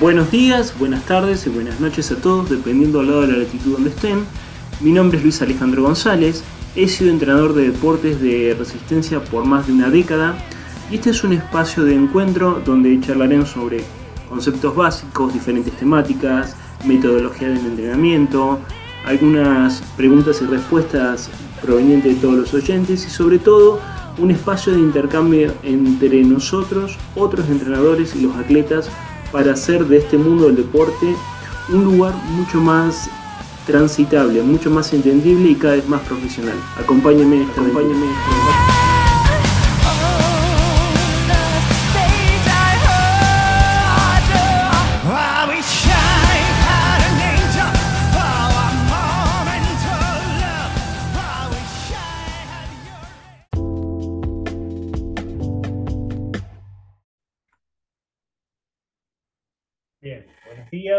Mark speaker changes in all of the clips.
Speaker 1: Buenos días, buenas tardes y buenas noches a todos, dependiendo al lado de la latitud donde estén. Mi nombre es Luis Alejandro González, he sido entrenador de deportes de resistencia por más de una década y este es un espacio de encuentro donde charlaremos sobre conceptos básicos, diferentes temáticas, metodología del entrenamiento, algunas preguntas y respuestas provenientes de todos los oyentes y sobre todo un espacio de intercambio entre nosotros, otros entrenadores y los atletas para hacer de este mundo del deporte un lugar mucho más transitable, mucho más entendible y cada vez más profesional. Acompáñenme en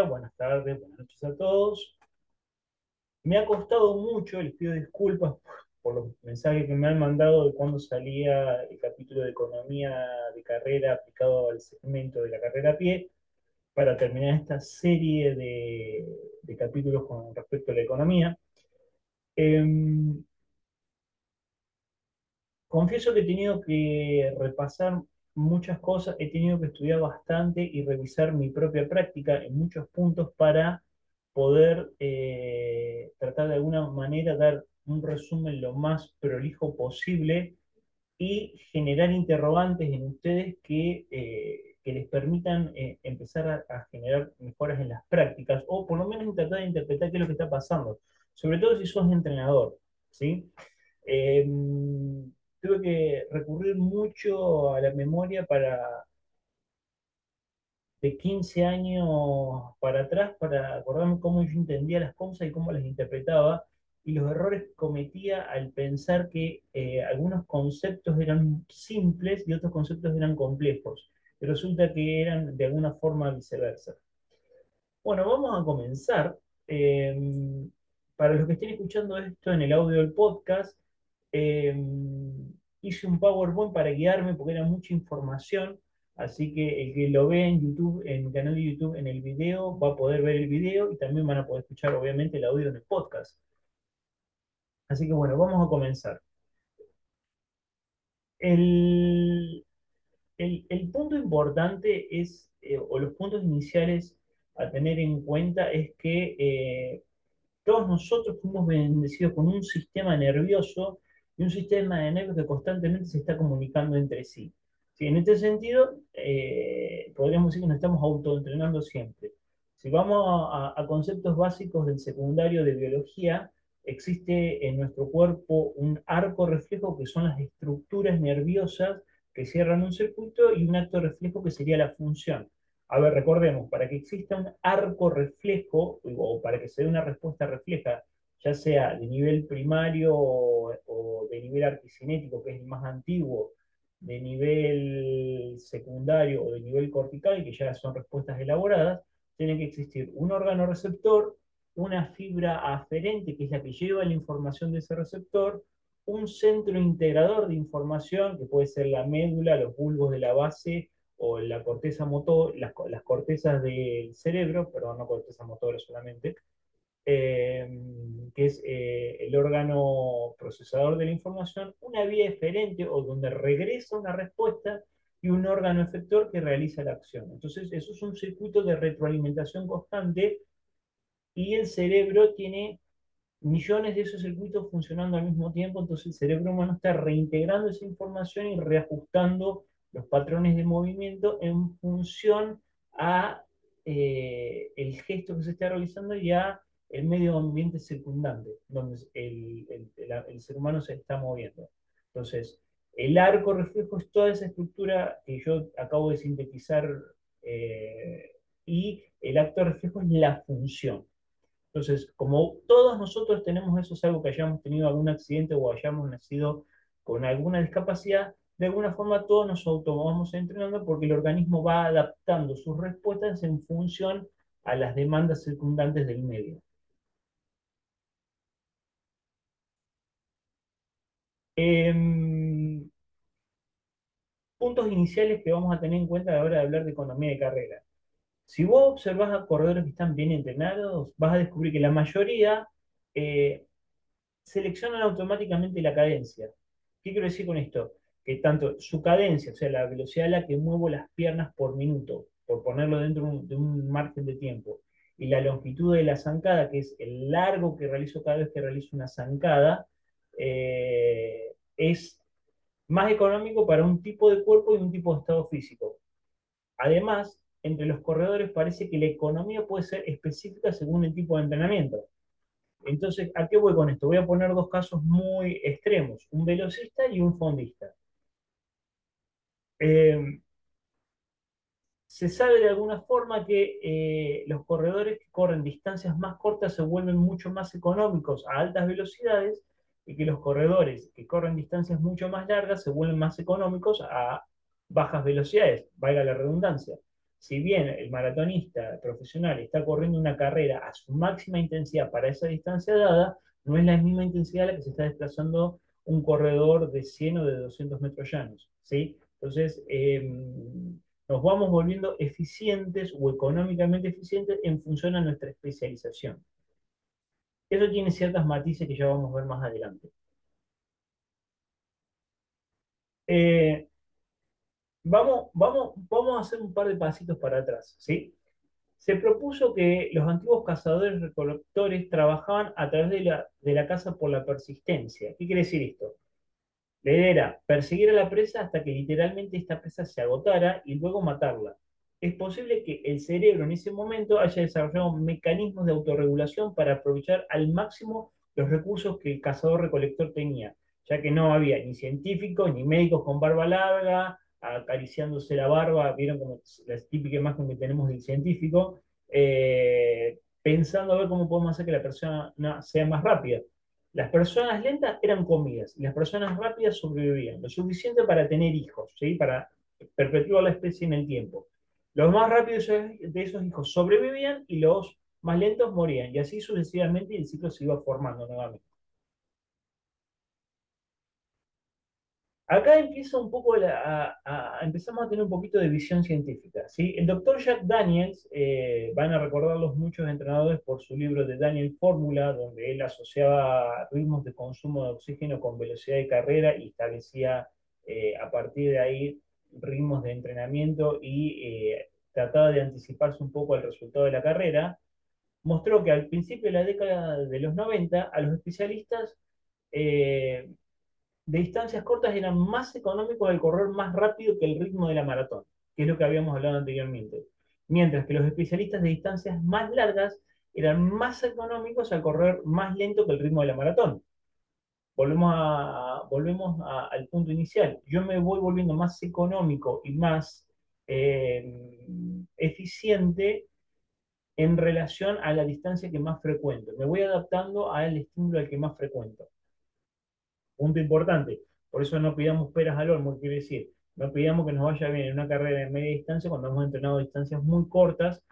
Speaker 1: buenas tardes, buenas noches a todos. Me ha costado mucho, les pido disculpas por, por los mensajes que me han mandado de cuando salía el capítulo de economía de carrera aplicado al segmento de la carrera a pie, para terminar esta serie de, de capítulos con respecto a la economía. Em, confieso que he tenido que repasar muchas cosas, he tenido que estudiar bastante y revisar mi propia práctica en muchos puntos para poder eh, tratar de alguna manera dar un resumen lo más prolijo posible y generar interrogantes en ustedes que, eh, que les permitan eh, empezar a, a generar mejoras en las prácticas o por lo menos tratar de interpretar qué es lo que está pasando, sobre todo si sos entrenador, ¿sí? Em, tuve que recurrir mucho a la memoria para de 15 años para atrás para acordarme cómo yo entendía las cosas y cómo las interpretaba y los errores que cometía al pensar que eh, algunos conceptos eran simples y otros conceptos eran complejos. Y resulta que eran de alguna forma viceversa. Bueno, vamos a comenzar. Eh, para los que estén escuchando esto en el audio del podcast, eh, hice un PowerPoint para guiarme porque era mucha información. Así que el que lo ve en YouTube, en mi canal de YouTube, en el video, va a poder ver el video y también van a poder escuchar, obviamente, el audio en el podcast. Así que bueno, vamos a comenzar. El, el- punto importante es, eh, o los puntos iniciales a tener en cuenta es que eh, todos nosotros fuimos bendecidos con un sistema nervioso y un sistema de nervios que constantemente se está comunicando entre sí. Sí, en este sentido, eh, podríamos decir que nos estamos autoentrenando siempre. Si vamos a, a conceptos básicos del secundario de biología, existe en nuestro cuerpo un arco reflejo que son las estructuras nerviosas que cierran un circuito y un acto reflejo que sería la función. A ver, recordemos, para que exista un arco reflejo o para que se dé una respuesta refleja, ya sea de nivel primario o, o de nivel arquicinético, que es el más antiguo, de nivel secundario o de nivel cortical, que ya son respuestas elaboradas, tiene que existir un órgano receptor, una fibra aferente, que es la que lleva la información de ese receptor, un centro integrador de información, que puede ser la médula, los bulbos de la base o la corteza motor, las, las cortezas del cerebro, perdón, no corteza motora solamente, eh, que es eh, el órgano procesador de la información, una vía eferente o donde regresa una respuesta y un órgano efector que realiza la acción. Entonces, eso es un circuito de retroalimentación constante y el cerebro tiene millones de esos circuitos funcionando al mismo tiempo, entonces el cerebro humano está reintegrando esa información y reajustando los patrones de movimiento en función a eh, el gesto que se está realizando y a el medio ambiente circundante, donde el, el, ser humano se está moviendo. Entonces, el arco reflejo es toda esa estructura que yo acabo de sintetizar eh, y el acto reflejo es la función. Entonces, como todos nosotros tenemos eso, salvo que hayamos tenido algún accidente o hayamos nacido con alguna discapacidad, de alguna forma todos nos auto vamos entrenando porque el organismo va adaptando sus respuestas en función a las demandas circundantes del medio. Em, puntos iniciales que vamos a tener en cuenta a la hora de hablar de economía de carrera. Si vos observás a corredores que están bien entrenados, vas a descubrir que la mayoría eh, seleccionan automáticamente la cadencia. ¿Qué quiero decir con esto? Que tanto su cadencia, o sea, la velocidad a la que muevo las piernas por minuto, por ponerlo dentro de un, margen de tiempo, y la longitud de la zancada, que es el largo que realizo cada vez que realizo una zancada, eh, es más económico para un tipo de cuerpo y un tipo de estado físico. Además, entre los corredores parece que la economía puede ser específica según el tipo de entrenamiento. Entonces, ¿a qué voy con esto? Voy a poner dos casos muy extremos, un velocista y un fondista. Eh, se sabe de alguna forma que eh, los corredores que corren distancias más cortas se vuelven mucho más económicos a altas velocidades y que los corredores que corren distancias mucho más largas se vuelven más económicos a bajas velocidades, valga la redundancia. Si bien el maratonista profesional está corriendo una carrera a su máxima intensidad para esa distancia dada, no es la misma intensidad a la que se está desplazando un corredor de 100 o de 200 metros llanos. ¿sí? Entonces, eh, nos vamos volviendo eficientes o económicamente eficientes en función a nuestra especialización. Eso tiene ciertas matices que ya vamos a ver más adelante. Eh, vamos, vamos, vamos a hacer un par de pasitos para atrás, ¿sí? Se propuso que los antiguos cazadores recolectores trabajaban a través de la, de la caza por la persistencia. ¿Qué quiere decir esto? La idea era perseguir a la presa hasta que literalmente esta presa se agotara y luego matarla. Es posible que el cerebro en ese momento haya desarrollado mecanismos de autorregulación para aprovechar al máximo los recursos que el cazador-recolector tenía, ya que no había ni científicos ni médicos con barba larga, acariciándose la barba, vieron como la típica imagen que tenemos del científico, eh, pensando a ver cómo podemos hacer que la persona sea más rápida. Las personas lentas eran comidas y las personas rápidas sobrevivían, lo suficiente para tener hijos, ¿sí? para perpetuar la especie en el tiempo. Los más rápidos de esos hijos sobrevivían y los más lentos morían, y así sucesivamente el ciclo se iba formando nuevamente. Acá empieza un poco a, empezamos a tener un poquito de visión científica. ¿sí? El doctor Jack Daniels, eh, van a recordarlos muchos entrenadores por su libro de Daniel Fórmula, donde él asociaba ritmos de consumo de oxígeno con velocidad de carrera y establecía eh, a partir de ahí ritmos de entrenamiento y eh, trataba de anticiparse un poco al resultado de la carrera. Mostró que al principio de la década de los 90 a los especialistas de distancias cortas eran más económicos al correr más rápido que el ritmo de la maratón, que es lo que habíamos hablado anteriormente. Mientras que los especialistas de distancias más largas eran más económicos al correr más lento que el ritmo de la maratón. Volvemos, volvemos al punto inicial. Yo me voy volviendo más económico y más eh, eficiente en relación a la distancia que más frecuento. Me voy adaptando al estímulo al que más frecuento. Punto importante. Por eso no pidamos peras al olmo, quiere decir, no pidamos que nos vaya bien en una carrera de media distancia cuando hemos entrenado distancias muy cortas.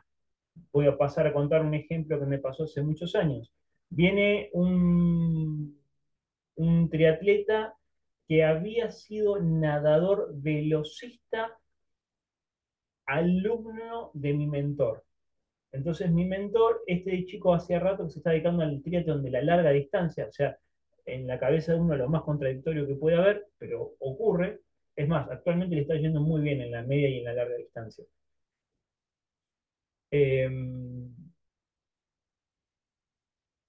Speaker 1: Voy a pasar a contar un ejemplo que me pasó hace muchos años. Viene un, un triatleta que había sido nadador velocista, alumno de mi mentor. Entonces mi mentor, este chico hacía rato que se está dedicando al triatlón de la larga distancia, o sea, en la cabeza de uno lo más contradictorio que puede haber, pero ocurre. Es más, actualmente le está yendo muy bien en la media y en la larga distancia. Em,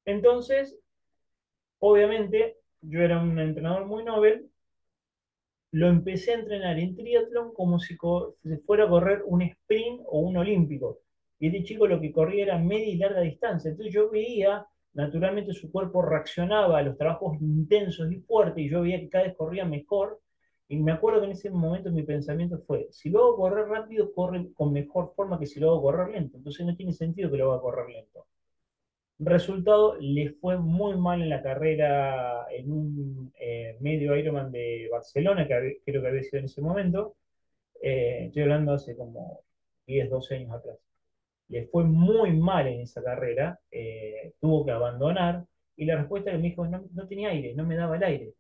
Speaker 1: entonces, obviamente, yo era un entrenador muy novel, lo empecé a entrenar en triatlón como si fuera a correr un sprint o un olímpico. Y este chico lo que corría era media y larga distancia. Entonces yo veía naturalmente su cuerpo reaccionaba a los trabajos intensos y fuertes y yo veía que cada vez corría mejor. Y me acuerdo que en ese momento mi pensamiento fue, si lo hago correr rápido, corre con mejor forma que si lo hago correr lento. Entonces no tiene sentido que lo haga correr lento. Resultado, le fue muy mal en la carrera en un eh, medio Ironman de Barcelona, que creo que había sido en ese momento. Eh, estoy hablando hace como 10, 12 años atrás. le fue muy mal en esa carrera, eh, tuvo que abandonar, y la respuesta que me dijo, no, no tenía aire, no me daba el aire.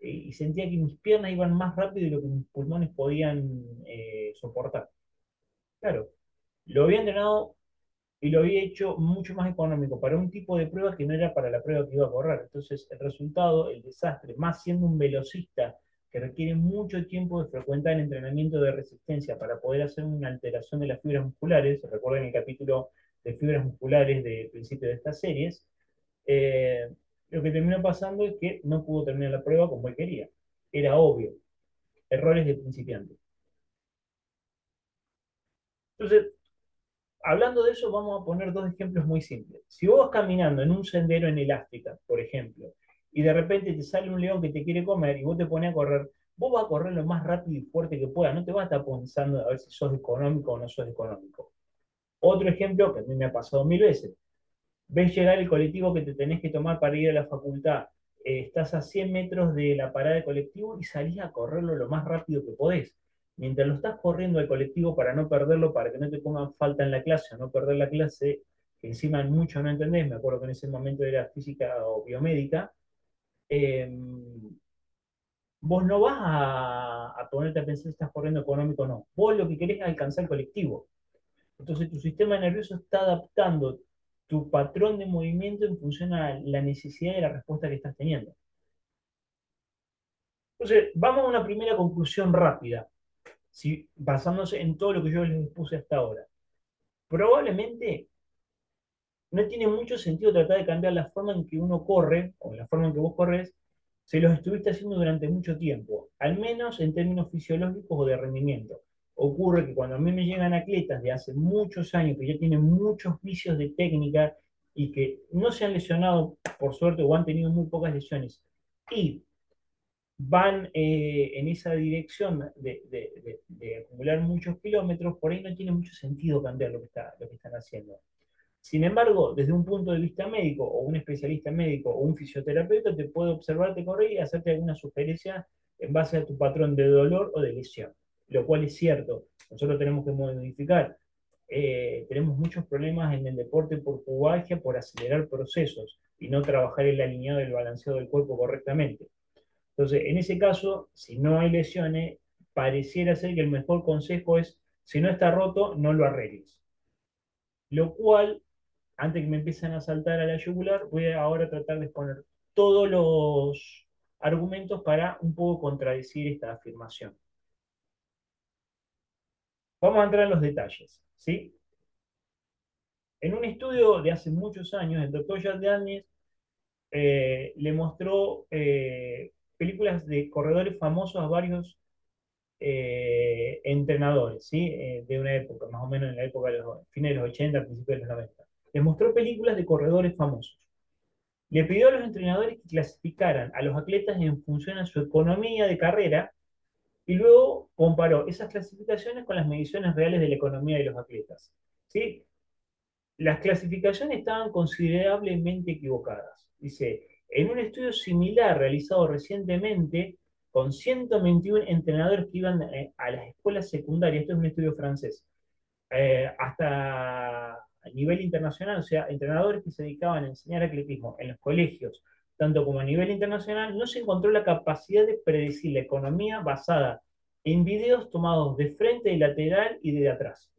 Speaker 1: Eh, y sentía que mis piernas iban más rápido de lo que mis pulmones podían eh, soportar. Claro, lo había entrenado y lo había hecho mucho más económico para un tipo de prueba que no era para la prueba que iba a correr. Entonces, el resultado, el desastre, más siendo un velocista que requiere mucho tiempo de frecuentar el entrenamiento de resistencia para poder hacer una alteración de las fibras musculares, recuerden el capítulo de fibras musculares del principio de estas series, eh, lo que terminó pasando es que no pudo terminar la prueba como él quería. Era obvio. Errores de principiante. Entonces, hablando de eso, vamos a poner dos ejemplos muy simples. Si vos vas caminando en un sendero en el África, por ejemplo, y de repente te sale un león que te quiere comer y vos te pones a correr, vos vas a correr lo más rápido y fuerte que puedas, no te vas a estar pensando a ver si sos económico o no sos económico. Otro ejemplo que a mí me ha pasado mil veces. Ves llegar el colectivo que te tenés que tomar para ir a la facultad, eh, estás a 100 metros de la parada de colectivo y salís a correrlo lo más rápido que podés. Mientras lo estás corriendo al colectivo para no perderlo, para que no te pongan falta en la clase o no perder la clase, que encima mucho no entendés, me acuerdo que en ese momento era física o biomédica, eh, vos no vas a, ponerte a pensar si estás corriendo económico o no. Vos lo que querés es alcanzar el colectivo. Entonces tu sistema nervioso está adaptando tu patrón de movimiento en función a la necesidad de la respuesta que estás teniendo. Entonces, vamos a una primera conclusión rápida, si, basándose en todo lo que yo les puse hasta ahora. Probablemente no tiene mucho sentido tratar de cambiar la forma en que uno corre, o la forma en que vos corres, si los estuviste haciendo durante mucho tiempo, al menos en términos fisiológicos o de rendimiento. Ocurre que cuando a mí me llegan atletas de hace muchos años, que ya tienen muchos vicios de técnica y que no se han lesionado, por suerte, o han tenido muy pocas lesiones, y van eh, en esa dirección de, acumular muchos kilómetros, por ahí no tiene mucho sentido cambiar lo que, está, lo que están haciendo. Sin embargo, desde un punto de vista médico, o un especialista médico, o un fisioterapeuta, te puede observarte correr y hacerte alguna sugerencia en base a tu patrón de dolor o de lesión, lo cual es cierto. Nosotros tenemos que modificar. Eh, tenemos muchos problemas en el deporte por pubalgia, por acelerar procesos y no trabajar el alineado y el balanceado del cuerpo correctamente. Entonces, en ese caso, si no hay lesiones, pareciera ser que el mejor consejo es, si no está roto, no lo arregles. Lo cual antes que me empiecen a saltar a la yugular, voy a ahora tratar de exponer todos los argumentos para un poco contradecir esta afirmación. Vamos a entrar en los detalles, ¿sí? En un estudio de hace muchos años, el doctor Daniels eh, le mostró eh, películas de corredores famosos a varios eh, entrenadores, ¿sí? Eh, de una época, más o menos en la época de los fines de los 80, principios de los 90 les mostró películas de corredores famosos. Le pidió a los entrenadores que clasificaran a los atletas en función a su economía de carrera y luego comparó esas clasificaciones con las mediciones reales de la economía de los atletas. ¿sí? Las clasificaciones estaban considerablemente equivocadas. Dice, en un estudio similar realizado recientemente con 121 entrenadores que iban eh, a las escuelas secundarias, esto es un estudio francés, eh, hasta a nivel internacional, o sea, entrenadores que se dedicaban a enseñar atletismo en los colegios, tanto como a nivel internacional, no se encontró la capacidad de predecir la economía basada en videos tomados de frente, de lateral y de atrás.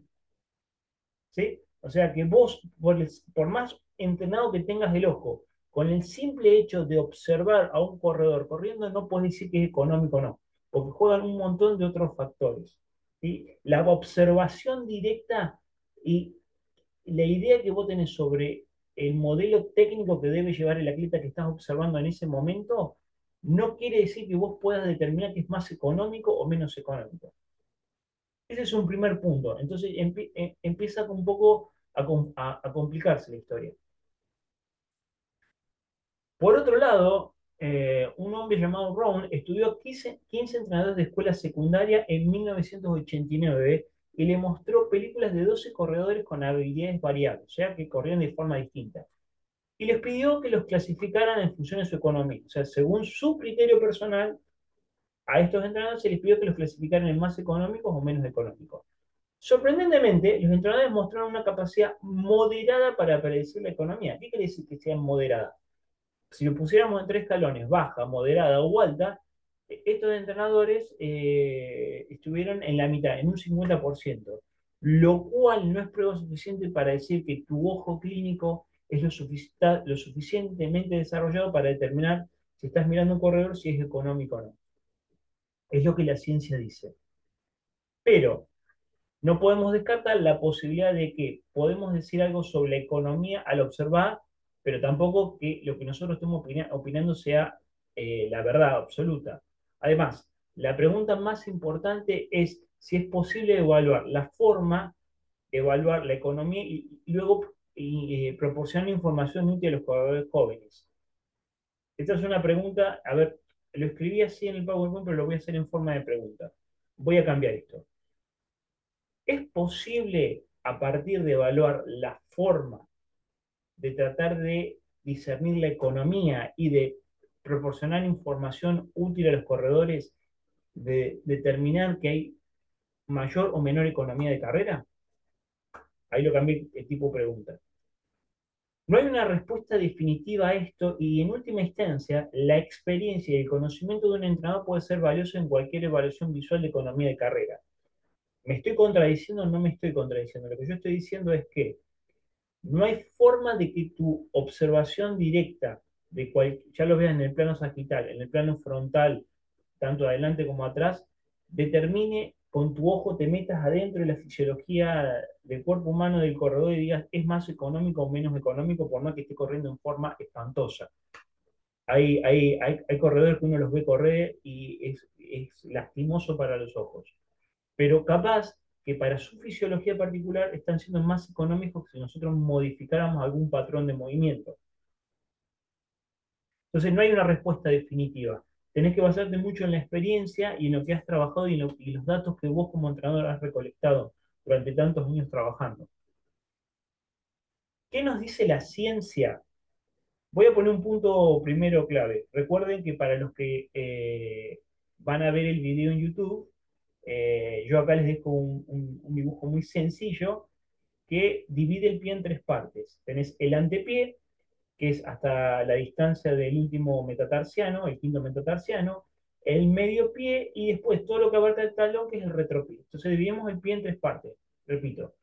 Speaker 1: ¿Sí? O sea que vos, por, por más entrenado que tengas el ojo, con el simple hecho de observar a un corredor corriendo, no puedes decir que es económico o no, porque juegan un montón de otros factores. ¿sí? La observación directa y la idea que vos tenés sobre el modelo técnico que debe llevar el atleta que estás observando en ese momento, no quiere decir que vos puedas determinar que es más económico o menos económico. Ese es un primer punto. Entonces eh, empieza un poco a, complicarse la historia. Por otro lado, eh, un hombre llamado Brown estudió 15, 15 entrenadores de escuela secundaria en 1989 y le mostró películas de 12 corredores con habilidades variables, o sea, que corrían de forma distinta. Y les pidió que los clasificaran en función de su economía, o sea, según su criterio personal, a estos entrenadores se les pidió que los clasificaran en más económicos o menos económicos. Sorprendentemente, los entrenadores mostraron una capacidad moderada para predecir la economía. ¿Qué quiere decir que sea moderada? Si lo pusiéramos en tres escalones, baja, moderada o alta, estos entrenadores eh, estuvieron en la mitad, en un 50%, lo cual no es prueba suficiente para decir que tu ojo clínico es lo, lo suficientemente desarrollado para determinar si estás mirando un corredor, si es económico o no. Es lo que la ciencia dice. Pero no podemos descartar la posibilidad de que podemos decir algo sobre la economía al observar, pero tampoco que lo que nosotros estemos opina- opinando sea eh, la verdad absoluta. Además, la pregunta más importante es si es posible evaluar la forma, evaluar la economía y, luego eh, proporcionar información útil a los jugadores jóvenes. Esta es una pregunta, a ver, lo escribí así en el PowerPoint, pero lo voy a hacer en forma de pregunta. Voy a cambiar esto. ¿Es posible, a partir de evaluar la forma de tratar de discernir la economía y de proporcionar información útil a los corredores, de determinar que hay mayor o menor economía de carrera? Ahí lo cambié el tipo de pregunta. No hay una respuesta definitiva a esto y en última instancia la experiencia y el conocimiento de un entrenador puede ser valioso en cualquier evaluación visual de economía de carrera. ¿Me estoy contradiciendo o no me estoy contradiciendo? Lo que yo estoy diciendo es que no hay forma de que tu observación directa, de cual, ya lo veas en el plano sagital, en el plano frontal, tanto adelante como atrás, determine con tu ojo, te metas adentro de la fisiología del cuerpo humano del corredor y digas es más económico o menos económico, por más que esté corriendo en forma espantosa. Hay, hay, hay, corredores que uno los ve correr y es, es lastimoso para los ojos. Pero capaz que para su fisiología particular están siendo más económicos que si nosotros modificáramos algún patrón de movimiento. Entonces no hay una respuesta definitiva. Tenés que basarte mucho en la experiencia y en lo que has trabajado y, en los datos que vos como entrenador has recolectado durante tantos años trabajando. ¿Qué nos dice la ciencia? Voy a poner un punto primero clave. Recuerden que para los que eh, van a ver el video en YouTube, eh, yo acá les dejo un, dibujo muy sencillo que divide el pie en tres partes. Tenés el antepié, que es hasta la distancia del último metatarsiano, el quinto metatarsiano, el medio pie y después todo lo que abarca el talón, que es el retropié. Entonces dividimos el pie en tres partes. Repito,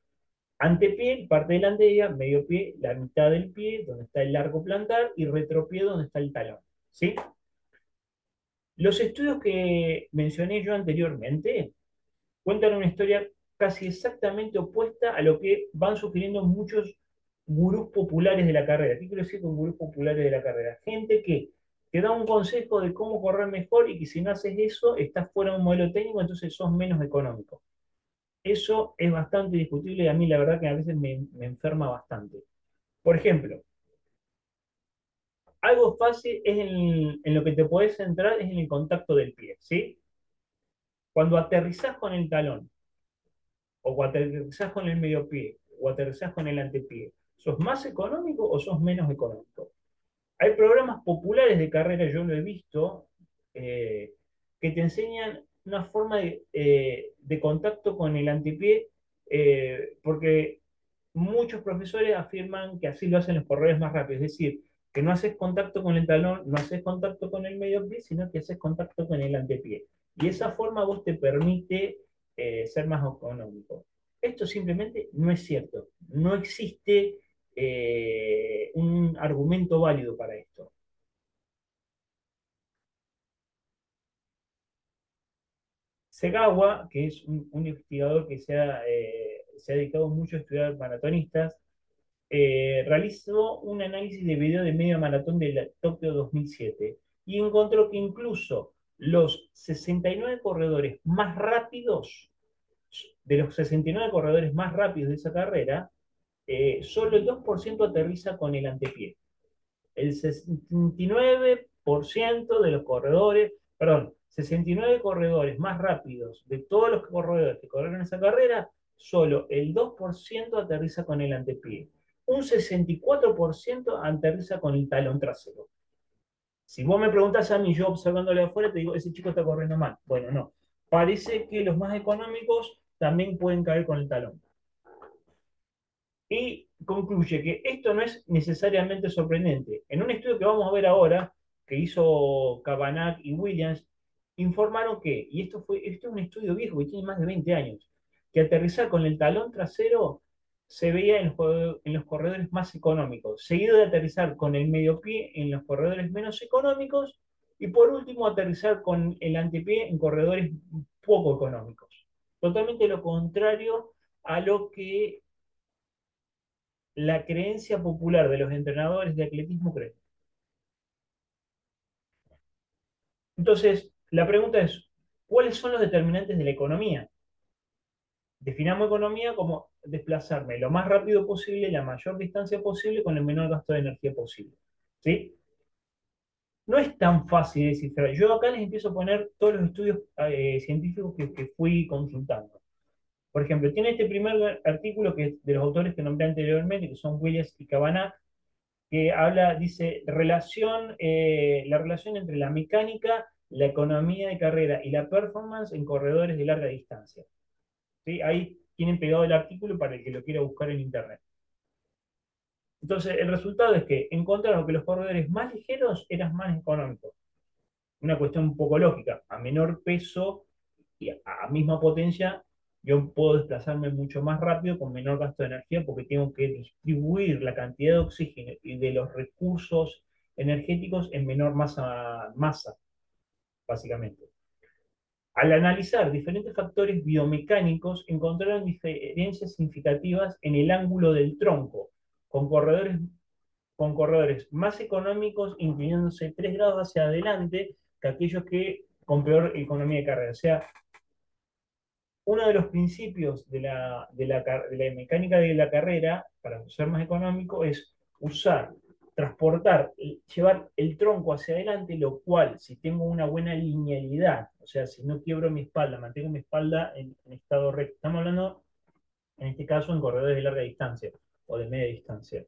Speaker 1: antepié, parte delantera, medio pie, la mitad del pie, donde está el largo plantar, y retropié, donde está el talón. ¿Sí? Los estudios que mencioné yo anteriormente cuentan una historia casi exactamente opuesta a lo que van sugiriendo muchos gurús populares de la carrera. ¿Qué quiero decir con gurús populares de la carrera? Gente que te da un consejo de cómo correr mejor y que si no haces eso, estás fuera de un modelo técnico, entonces sos menos económico. Eso es bastante discutible y a mí la verdad que a veces me, me enferma bastante. Por ejemplo, algo fácil es en, lo que te puedes centrar es en el contacto del pie, ¿sí? Cuando aterrizás con el talón, o aterrizás con el medio pie, o aterrizás con el antepié, ¿sos más económico o sos menos económico? Hay programas populares de carrera, yo lo he visto, eh, que te enseñan una forma de, eh, contacto con el antepié, eh, porque muchos profesores afirman que así lo hacen los corredores más rápidos, es decir, que no haces contacto con el talón, no haces contacto con el medio pie, sino que haces contacto con el antepié. Y esa forma vos te permite eh, ser más económico. Esto simplemente no es cierto. No existe eh, un argumento válido para esto. Segawa, que es un, investigador que eh, se ha dedicado mucho a estudiar maratonistas, eh, realizó un análisis de video de media maratón de Tokio 2007 y encontró que incluso los 69 corredores más rápidos, de los 69 corredores más rápidos de esa carrera, eh, solo el 2% aterriza con el antepié. El 69% de los corredores, perdón, 69 corredores más rápidos de todos los corredores que corrieron esa carrera, solo el 2% aterriza con el antepié. Un 64% aterriza con el talón trasero. Si vos me preguntas a mí, yo observándole afuera, te digo, ese chico está corriendo mal. Bueno, no. Parece que los más económicos también pueden caer con el talón. Y concluye que esto no es necesariamente sorprendente. En un estudio que vamos a ver ahora, que hizo Cabanach y Williams, informaron que, y esto, fue, esto es un estudio viejo que tiene más de 20 años, que aterrizar con el talón trasero se veía en los, en los corredores más económicos, seguido de aterrizar con el medio pie en los corredores menos económicos y por último aterrizar con el antepié en corredores poco económicos. Totalmente lo contrario a lo que la creencia popular de los entrenadores de atletismo cree. Entonces, la pregunta es, ¿cuáles son los determinantes de la economía? Definamos economía como desplazarme lo más rápido posible, la mayor distancia posible, con el menor gasto de energía posible. ¿Sí? No es tan fácil descifrar. Yo acá les empiezo a poner todos los estudios eh, científicos que, fui consultando. Por ejemplo, tiene este primer artículo que es de los autores que nombré anteriormente, que son Williams y Cabana, que habla, dice, relación, eh, la relación entre la mecánica, la economía de carrera y la performance en corredores de larga distancia. ¿Sí? Ahí tienen pegado el artículo para el que lo quiera buscar en internet. Entonces, el resultado es que encontraron que los corredores más ligeros eran más económicos. Una cuestión un poco lógica. A menor peso y a misma potencia, yo puedo desplazarme mucho más rápido con menor gasto de energía porque tengo que distribuir la cantidad de oxígeno y de los recursos energéticos en menor masa, masa básicamente. Al analizar diferentes factores biomecánicos, encontraron diferencias significativas en el ángulo del tronco, con corredores, con corredores más económicos inclinándose 3 grados hacia adelante que aquellos que con peor economía de carrera. O sea, uno de los principios de la, de la, de la mecánica de la carrera, para ser más económico, es usar transportar, llevar el tronco hacia adelante, lo cual, si tengo una buena linealidad, o sea, si no quiebro mi espalda, mantengo mi espalda en, estado recto. Estamos hablando, en este caso, en corredores de larga distancia o de media distancia.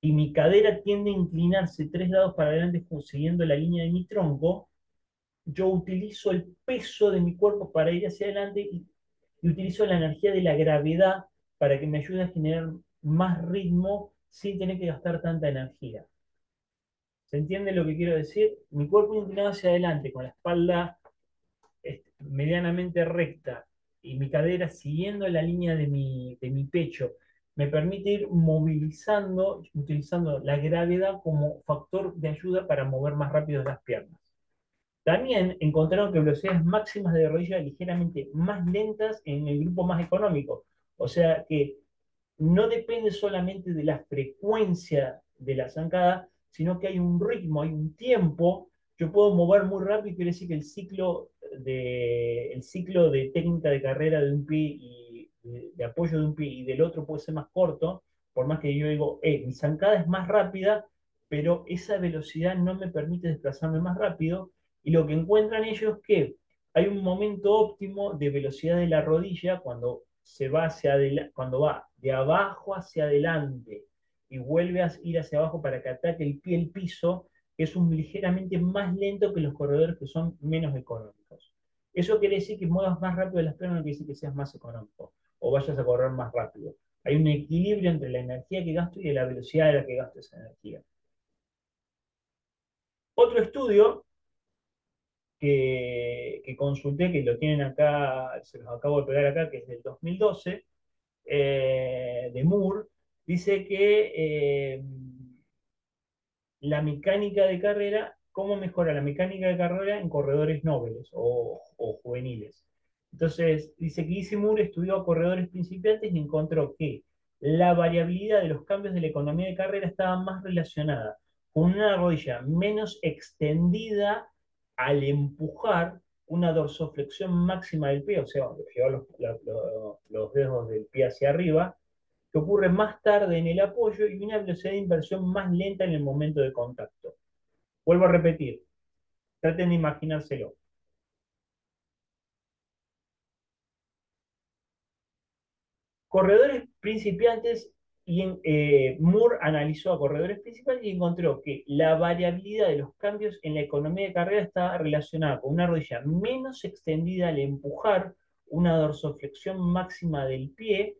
Speaker 1: Y mi cadera tiende a inclinarse tres grados para adelante siguiendo la línea de mi tronco, yo utilizo el peso de mi cuerpo para ir hacia adelante y, y utilizo la energía de la gravedad para que me ayude a generar más ritmo sin tener que gastar tanta energía. ¿Se entiende lo que quiero decir? Mi cuerpo inclinado hacia adelante, con la espalda este, medianamente recta y mi cadera siguiendo la línea de mi, de mi pecho, me permite ir movilizando, utilizando la gravedad como factor de ayuda para mover más rápido las piernas. También encontraron que velocidades máximas de rodilla ligeramente más lentas en el grupo más económico. O sea que no depende solamente de la frecuencia de la zancada, sino que hay un ritmo, hay un tiempo. Yo puedo mover muy rápido, quiere decir que el ciclo de, el ciclo de técnica de carrera de un pie y de, apoyo de un pie y del otro puede ser más corto, por más que yo digo, eh, mi zancada es más rápida, pero esa velocidad no me permite desplazarme más rápido. Y lo que encuentran ellos es que hay un momento óptimo de velocidad de la rodilla cuando se va hacia cuando va de abajo hacia adelante y vuelve a ir hacia abajo para que ataque el pie el piso, es un ligeramente más lento que los corredores que son menos económicos. Eso quiere decir que muevas más rápido las piernas, no quiere decir que seas más económico o vayas a correr más rápido. Hay un equilibrio entre la energía que gasto y la velocidad de la que gasto esa energía. Otro estudio que, consulté, que lo tienen acá, se los acabo de pegar acá, que es del 2012, eh, de Moore, dice que eh, la mecánica de carrera, ¿cómo mejora la mecánica de carrera en corredores nobles o, juveniles? Entonces, dice que Easy Moore estudió a corredores principiantes y encontró que la variabilidad de los cambios de la economía de carrera estaba más relacionada con una rodilla menos extendida al empujar una dorsoflexión máxima del pie, o sea, llevar los, dedos del pie hacia arriba, que ocurre más tarde en el apoyo y una velocidad de inversión más lenta en el momento de contacto. Vuelvo a repetir, traten de imaginárselo. Corredores principiantes y eh, Moore analizó a corredores principales y encontró que la variabilidad de los cambios en la economía de carrera estaba relacionada con una rodilla menos extendida al empujar una dorsoflexión máxima del pie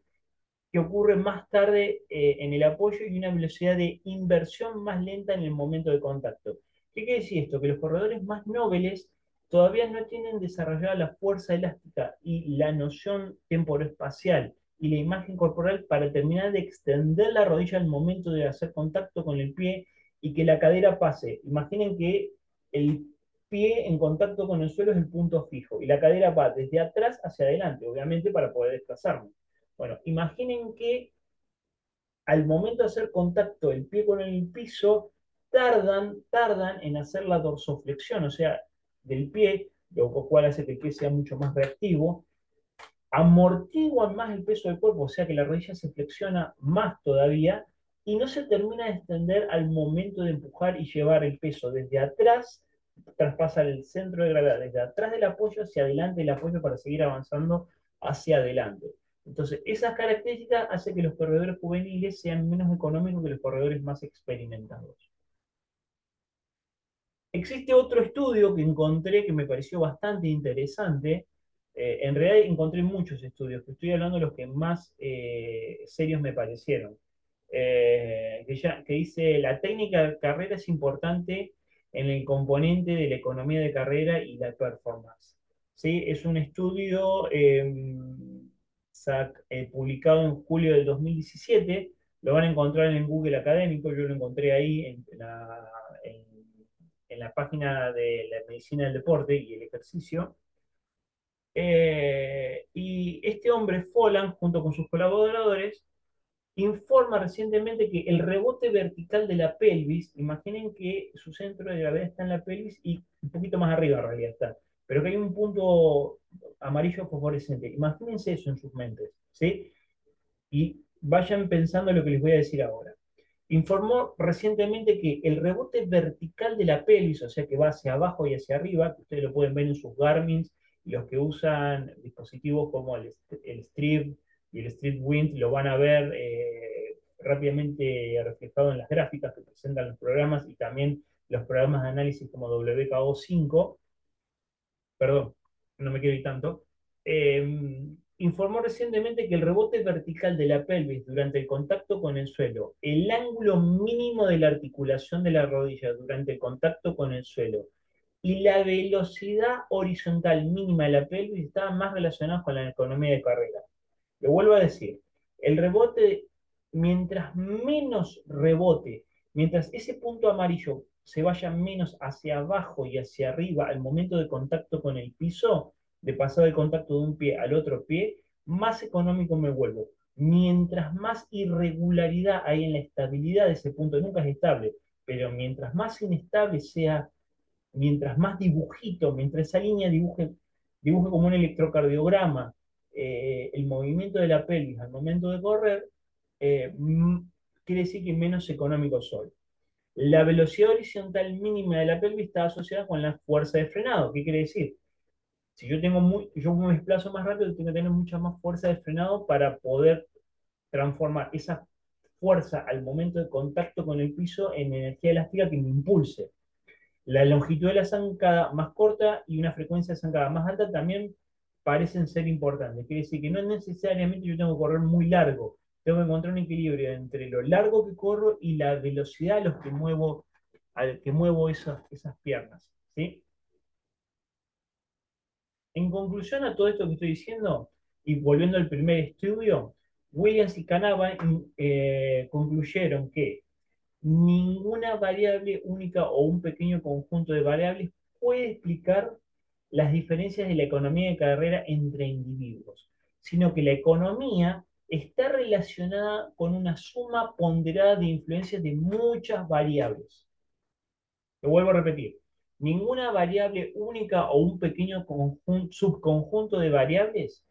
Speaker 1: que ocurre más tarde eh, en el apoyo y una velocidad de inversión más lenta en el momento de contacto. ¿Qué quiere decir esto? Que los corredores más nobles todavía no tienen desarrollada la fuerza elástica y la noción temporoespacial y la imagen corporal para terminar de extender la rodilla al momento de hacer contacto con el pie y que la cadera pase. Imaginen que el pie en contacto con el suelo es el punto fijo y la cadera va desde atrás hacia adelante, obviamente para poder desplazarnos. Bueno, imaginen que al momento de hacer contacto el pie con el piso, tardan, tardan en hacer la dorsoflexión, o sea, del pie, lo cual hace que el pie sea mucho más reactivo, amortiguan más el peso del cuerpo, o sea que la rodilla se flexiona más todavía y no se termina de extender al momento de empujar y llevar el peso desde atrás, traspasa el centro de gravedad, desde atrás del apoyo hacia adelante el apoyo para seguir avanzando hacia adelante. Entonces, esas características hacen que los corredores juveniles sean menos económicos que los corredores más experimentados. Existe otro estudio que encontré que me pareció bastante interesante. Eh, en realidad encontré muchos estudios, que estoy hablando de los que más eh, serios me parecieron. Eh, que, dice, la técnica de carrera es importante en el componente de la economía de carrera y la performance. ¿Sí? Es un estudio em, publicado en julio del 2017, lo van a encontrar en Google Académico, yo lo encontré ahí en en la página de la medicina del deporte y el ejercicio. Eh, y este hombre, Follan, junto con sus colaboradores, informa recientemente que el rebote vertical de la pelvis, imaginen que su centro de gravedad está en la pelvis y un poquito más arriba en realidad está, pero que hay un punto amarillo fosforescente. Imagínense eso en sus mentes, ¿sí? Y vayan pensando lo que les voy a decir ahora informó recientemente que el rebote vertical de la pelvis, o sea que va hacia abajo y hacia arriba, que ustedes lo pueden ver en sus Garmin, los que usan dispositivos como el, el Strip y el Strip Wind lo van a ver eh, rápidamente reflejado en las gráficas que presentan los programas y también los programas de análisis como WKO5. Perdón, no me quiero ir tanto. Eh, informó recientemente que el rebote vertical de la pelvis durante el contacto con el suelo, el ángulo mínimo de la articulación de la rodilla durante el contacto con el suelo y la velocidad horizontal mínima de la pelvis estaban más relacionados con la economía de carrera. Lo vuelvo a decir, el rebote, mientras menos rebote, mientras ese punto amarillo se vaya menos hacia abajo y hacia arriba al momento de contacto con el piso, de pasar el contacto de un pie al otro pie, más económico me vuelvo. Mientras más irregularidad hay en la estabilidad de ese punto, nunca es estable, pero mientras más inestable sea, mientras más dibujito, mientras esa línea dibuje, dibuje como un electrocardiograma eh, el movimiento de la pelvis al momento de correr, eh, quiere decir que menos económico soy. La velocidad horizontal mínima de la pelvis está asociada con la fuerza de frenado. ¿Qué quiere decir? Si yo tengo yo me desplazo más rápido, tengo que tener mucha más fuerza de frenado para poder transformar esa fuerza al momento de contacto con el piso en energía elástica que me impulse. La longitud de la zancada más corta y una frecuencia de zancada más alta también parecen ser importantes. Quiere decir que no necesariamente yo tengo que correr muy largo. Tengo que encontrar un equilibrio entre lo largo que corro y la velocidad a los que muevo, al que muevo esas, esas piernas. ¿sí? En conclusión a todo esto que estoy diciendo, y volviendo al primer estudio, Williams y Canava eh, concluyeron que ninguna variable única o un pequeño conjunto de variables puede explicar las diferencias de la economía de carrera entre individuos, sino que la economía está relacionada con una suma ponderada de influencias de muchas variables. Lo vuelvo a repetir ninguna variable única o un pequeño subconjunto de variables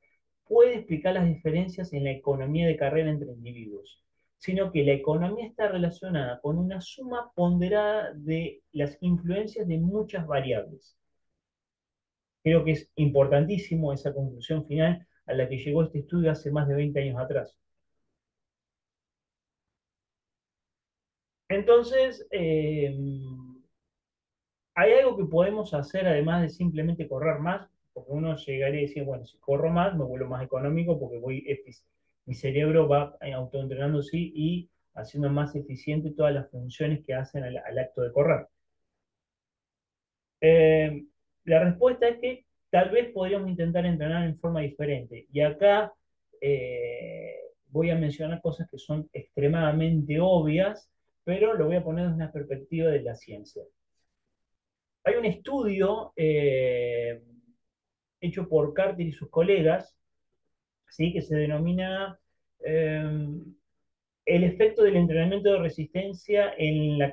Speaker 1: puede explicar las diferencias en la economía de carrera entre individuos, sino que la economía está relacionada con una suma ponderada de las influencias de muchas variables. Creo que es importantísimo esa conclusión final a la que llegó este estudio hace más de 20 años atrás. Entonces, eh, ¿Hay algo que podemos hacer además de simplemente correr más? porque uno llegaría a decir, bueno, si corro más, me vuelvo más económico porque voy mi cerebro va autoentrenándose y haciendo más eficiente todas las funciones que hacen al, acto de correr. Eh, la respuesta es que tal vez podríamos intentar entrenar en forma diferente. Y acá eh, voy a mencionar cosas que son extremadamente obvias, pero lo voy a poner desde una perspectiva de la ciencia. Hay un estudio eh, hecho por Carter y sus colegas, ¿sí? que se denomina eh, el efecto del entrenamiento de resistencia en la,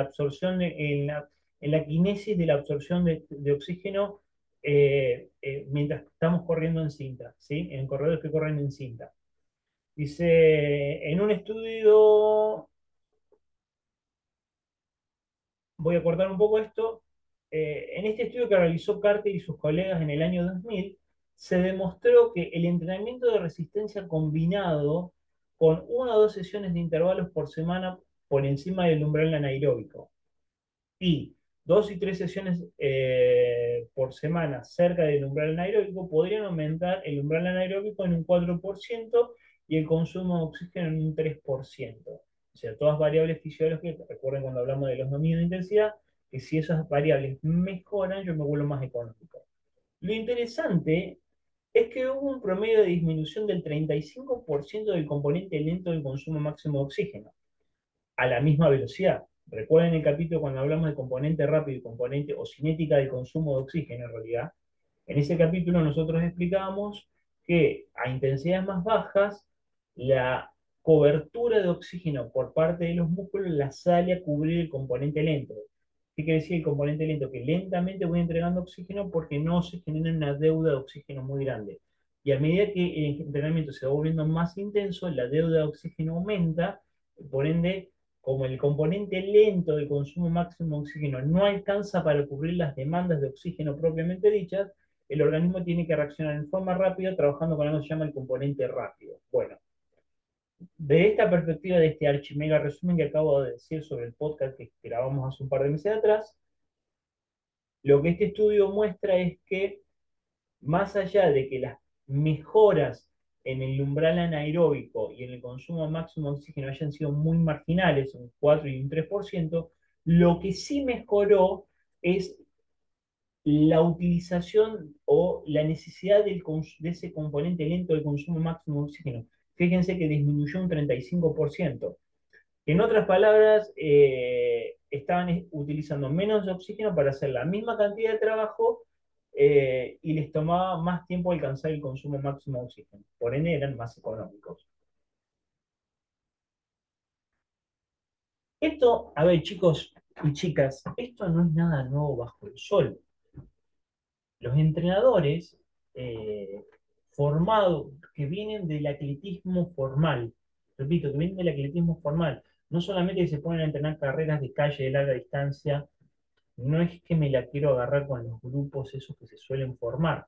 Speaker 1: absorción, en, la, en kinesis de la absorción de, oxígeno eh, mientras estamos corriendo en cinta, ¿sí? en corredores que corren en cinta. Dice, en un estudio, voy a cortar un poco esto, eh, en este estudio que realizó Carter y sus colegas en el año 2000, se demostró que el entrenamiento de resistencia combinado con una o dos sesiones de intervalos por semana por encima del umbral anaeróbico y dos y tres sesiones eh, por semana cerca del umbral anaeróbico podrían aumentar el umbral anaeróbico en un 4% y el consumo de oxígeno en un 3%. O sea, todas variables fisiológicas, recuerden cuando hablamos de los dominios de intensidad, que si esas variables mejoran, yo me vuelvo más económico. Lo interesante es que hubo un promedio de disminución del 35% del componente lento del consumo máximo de oxígeno, a la misma velocidad. Recuerden el capítulo cuando hablamos de componente rápido y componente o cinética del consumo de oxígeno en realidad. En ese capítulo nosotros explicábamos que a intensidades más bajas la cobertura de oxígeno por parte de los músculos la sale a cubrir el componente lento. ¿Qué quiere decir el componente lento? Que lentamente voy entregando oxígeno porque no se genera una deuda de oxígeno muy grande. Y a medida que el entrenamiento se va volviendo más intenso, la deuda de oxígeno aumenta, por ende, como el componente lento del consumo máximo de oxígeno no alcanza para cubrir las demandas de oxígeno propiamente dichas, el organismo tiene que reaccionar en forma rápida trabajando con algo que se llama el componente rápido. Bueno, de esta perspectiva, de este archimega resumen que acabo de decir sobre el podcast que grabamos hace un par de meses atrás, lo que este estudio muestra es que más allá de que las mejoras en el umbral anaeróbico y en el consumo máximo de oxígeno hayan sido muy marginales, un 4 y un 3%, lo que sí mejoró es la utilización o la necesidad de ese componente lento del consumo máximo de oxígeno fíjense que disminuyó un 35%. En otras palabras, eh, estaban utilizando menos oxígeno para hacer la misma cantidad de trabajo eh, y les tomaba más tiempo alcanzar el consumo máximo de oxígeno. Por ende, eran más económicos. Esto, a ver chicos y chicas, esto no es nada nuevo bajo el sol. Los entrenadores eh, formados, que vienen del atletismo formal. Repito, que vienen del atletismo formal. No solamente que se ponen a entrenar carreras de calle de larga distancia, no es que me la quiero agarrar con los grupos esos que se suelen formar.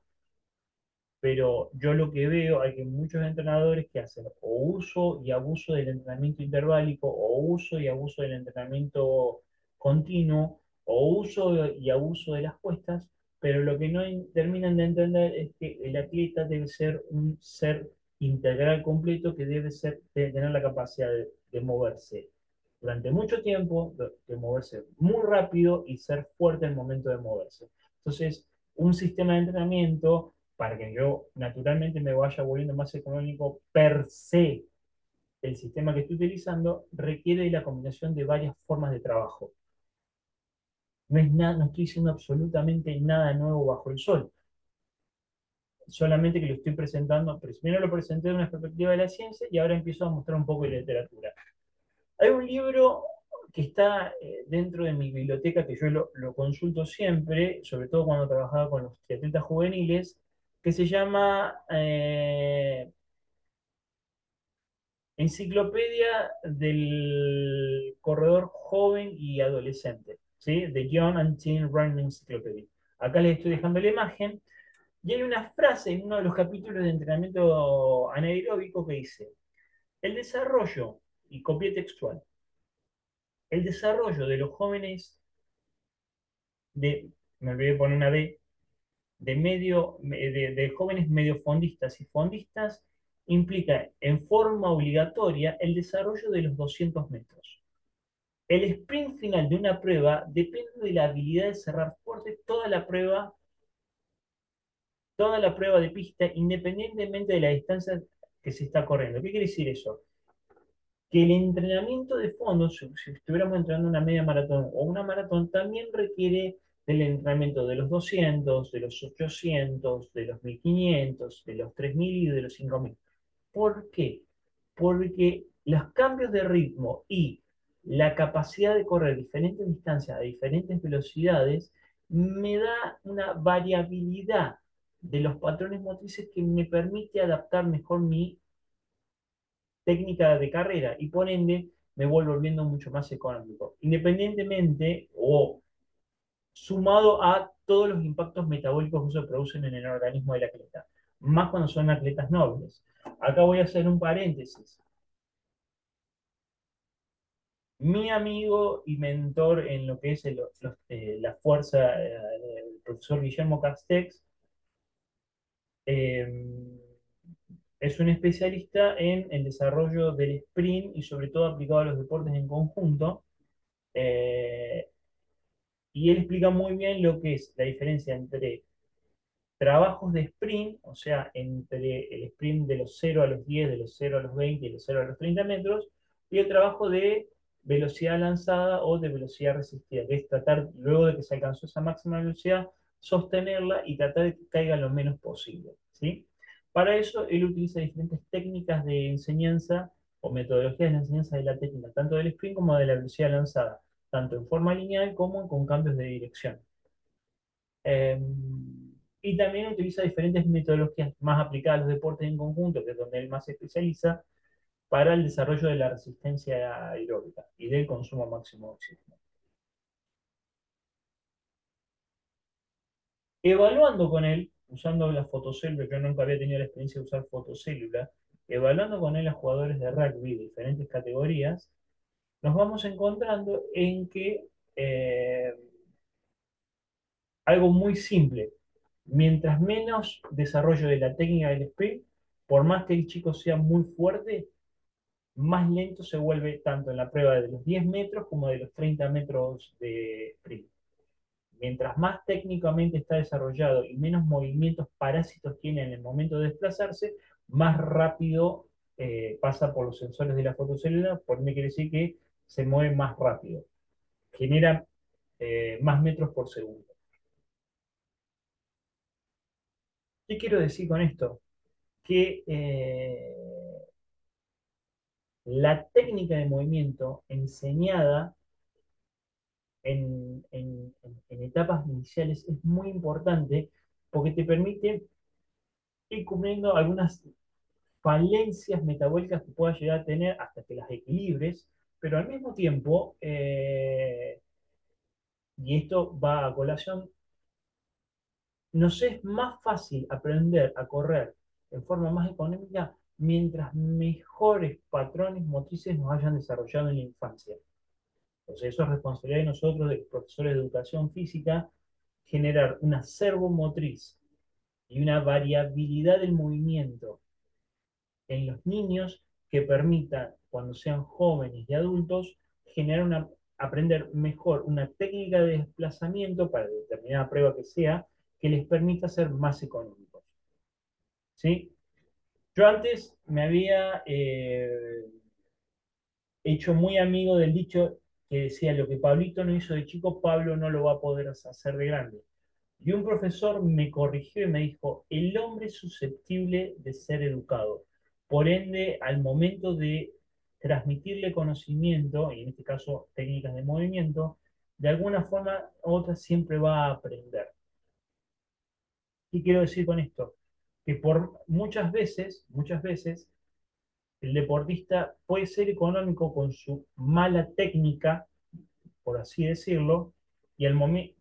Speaker 1: Pero yo lo que veo hay muchos entrenadores que hacen o uso y abuso del entrenamiento interválico, o uso y abuso del entrenamiento continuo, o uso y abuso de las puestas, pero lo que no terminan de entender es que el atleta debe ser un ser integral completo que debe, ser, tener la capacidad de, moverse durante mucho tiempo, de, moverse muy rápido y ser fuerte en el momento de moverse. Entonces, un sistema de entrenamiento para que yo naturalmente me vaya volviendo más económico per se, el sistema que estoy utilizando requiere la combinación de varias formas de trabajo. No, es nada, no estoy diciendo absolutamente nada nuevo bajo el sol. Solamente que lo estoy presentando, primero lo presenté de una perspectiva de la ciencia y ahora empiezo a mostrar un poco de literatura. Hay un libro que está eh, dentro de mi biblioteca, que yo lo, consulto siempre, sobre todo cuando trabajaba con los atletas juveniles, que se llama eh, Enciclopedia del Corredor Joven y Adolescente. ¿Sí? The Young and Teen Running Encyclopedia. Acá les estoy dejando la imagen. Y hay una frase en uno de los capítulos de entrenamiento anaeróbico que dice, el desarrollo, y copia textual, el desarrollo de los jóvenes de, me olvidé poner una D, de, medio, de, de jóvenes mediofondistas y fondistas implica en forma obligatoria el desarrollo de los 200 metros. El sprint final de una prueba depende de la habilidad de cerrar fuerte toda la prueba, toda la prueba de pista, independientemente de la distancia que se está corriendo. ¿Qué quiere decir eso? Que el entrenamiento de fondo, si, si estuviéramos entrenando una media maratón o una maratón, también requiere del entrenamiento de los 200, de los 800, de los 1500, de los 3000 y de los 5000. ¿Por qué? Porque los cambios de ritmo y la capacidad de correr diferentes distancias a diferentes velocidades me da una variabilidad de los patrones motrices que me permite adaptar mejor mi técnica de carrera y por ende me vuelvo volviendo mucho más económico. Independientemente o sumado a todos los impactos metabólicos que se producen en el organismo del atleta, más cuando son atletas nobles. Acá voy a hacer un paréntesis. Mi amigo y mentor en lo que es el, los, eh, la fuerza, eh, el profesor Guillermo Castex, eh, es un especialista en el desarrollo del sprint y sobre todo aplicado a los deportes en conjunto. Eh, y él explica muy bien lo que es la diferencia entre trabajos de sprint, o sea, entre el sprint de los 0 a los 10, de los 0 a los 20 y de los 0 a los 30 metros, y el trabajo de velocidad lanzada o de velocidad resistida, que es tratar, luego de que se alcanzó esa máxima velocidad, sostenerla y tratar de que caiga lo menos posible. ¿sí? Para eso, él utiliza diferentes técnicas de enseñanza o metodologías de enseñanza de la técnica, tanto del sprint como de la velocidad lanzada, tanto en forma lineal como con cambios de dirección. Eh, y también utiliza diferentes metodologías más aplicadas a los deportes en conjunto, que es donde él más se especializa, para el desarrollo de la resistencia aeróbica y del consumo máximo de oxígeno. Evaluando con él, usando la fotocélula, yo nunca había tenido la experiencia de usar fotocélula, evaluando con él a jugadores de rugby de diferentes categorías, nos vamos encontrando en que eh, algo muy simple, mientras menos desarrollo de la técnica del sprint, por más que el chico sea muy fuerte, más lento se vuelve tanto en la prueba de los 10 metros como de los 30 metros de sprint. Mientras más técnicamente está desarrollado y menos movimientos parásitos tiene en el momento de desplazarse, más rápido eh, pasa por los sensores de la fotocélula, por mí quiere decir que se mueve más rápido, genera eh, más metros por segundo. ¿Qué quiero decir con esto? Que eh, la técnica de movimiento enseñada en, etapas iniciales es muy importante porque te permite ir cubriendo algunas falencias metabólicas que puedas llegar a tener hasta que las equilibres, pero al mismo tiempo, eh, y esto va a colación nos es más fácil aprender a correr en forma más económica mientras mejores patrones motrices nos hayan desarrollado en la infancia. Entonces, eso es responsabilidad de nosotros, de profesores de educación física, generar un acervo motriz y una variabilidad del movimiento en los niños que permita, cuando sean jóvenes y adultos, generar una, aprender mejor una técnica de desplazamiento para determinada prueba que sea, que les permita ser más económicos. ¿Sí? Yo antes me había eh, hecho muy amigo del dicho que decía, lo que Pablito no hizo de chico, Pablo no lo va a poder hacer de grande. Y un profesor me corrigió y me dijo, el hombre es susceptible de ser educado. Por ende, al momento de transmitirle conocimiento, y en este caso técnicas de movimiento, de alguna forma u otra siempre va a aprender. ¿Qué quiero decir con esto? Que por muchas veces, muchas veces, el deportista puede ser económico con su mala técnica, por así decirlo, y el momento,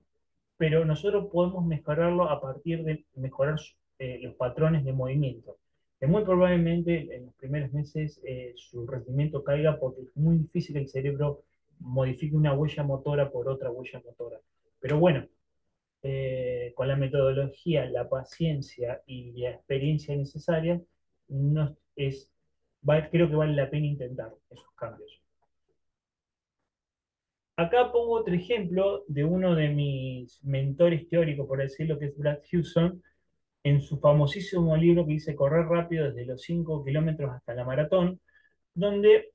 Speaker 1: pero nosotros podemos mejorarlo a partir de mejorar eh, los patrones de movimiento. Que muy probablemente en los primeros meses eh, su rendimiento caiga porque es muy difícil que el cerebro modifique una huella motora por otra huella motora. Pero bueno, eh, con la metodología, la paciencia y la experiencia necesaria, creo que vale la pena intentar esos cambios. Acá pongo otro ejemplo de uno de mis mentores teóricos, por decirlo, que es Brad Hewson, en su famosísimo libro que dice Correr rápido desde los 5 kilómetros hasta la maratón, donde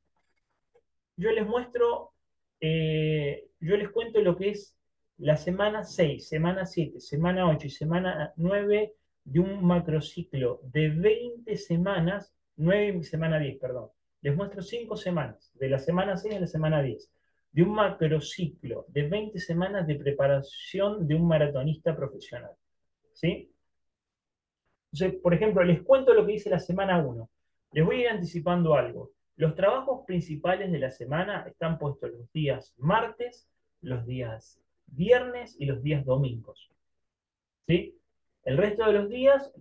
Speaker 1: yo les muestro, eh, yo les cuento lo que es la semana 6, semana 7, semana 8 y semana 9 de un macrociclo de 20 semanas, 9 y semana 10, perdón. Les muestro 5 semanas, de la semana 6 a la semana 10, de un macrociclo de 20 semanas de preparación de un maratonista profesional. ¿Sí? Entonces, por ejemplo, les cuento lo que dice la semana 1. Les voy a ir anticipando algo. Los trabajos principales de la semana están puestos los días martes, los días viernes y los días domingos. ¿Sí? El resto de los días,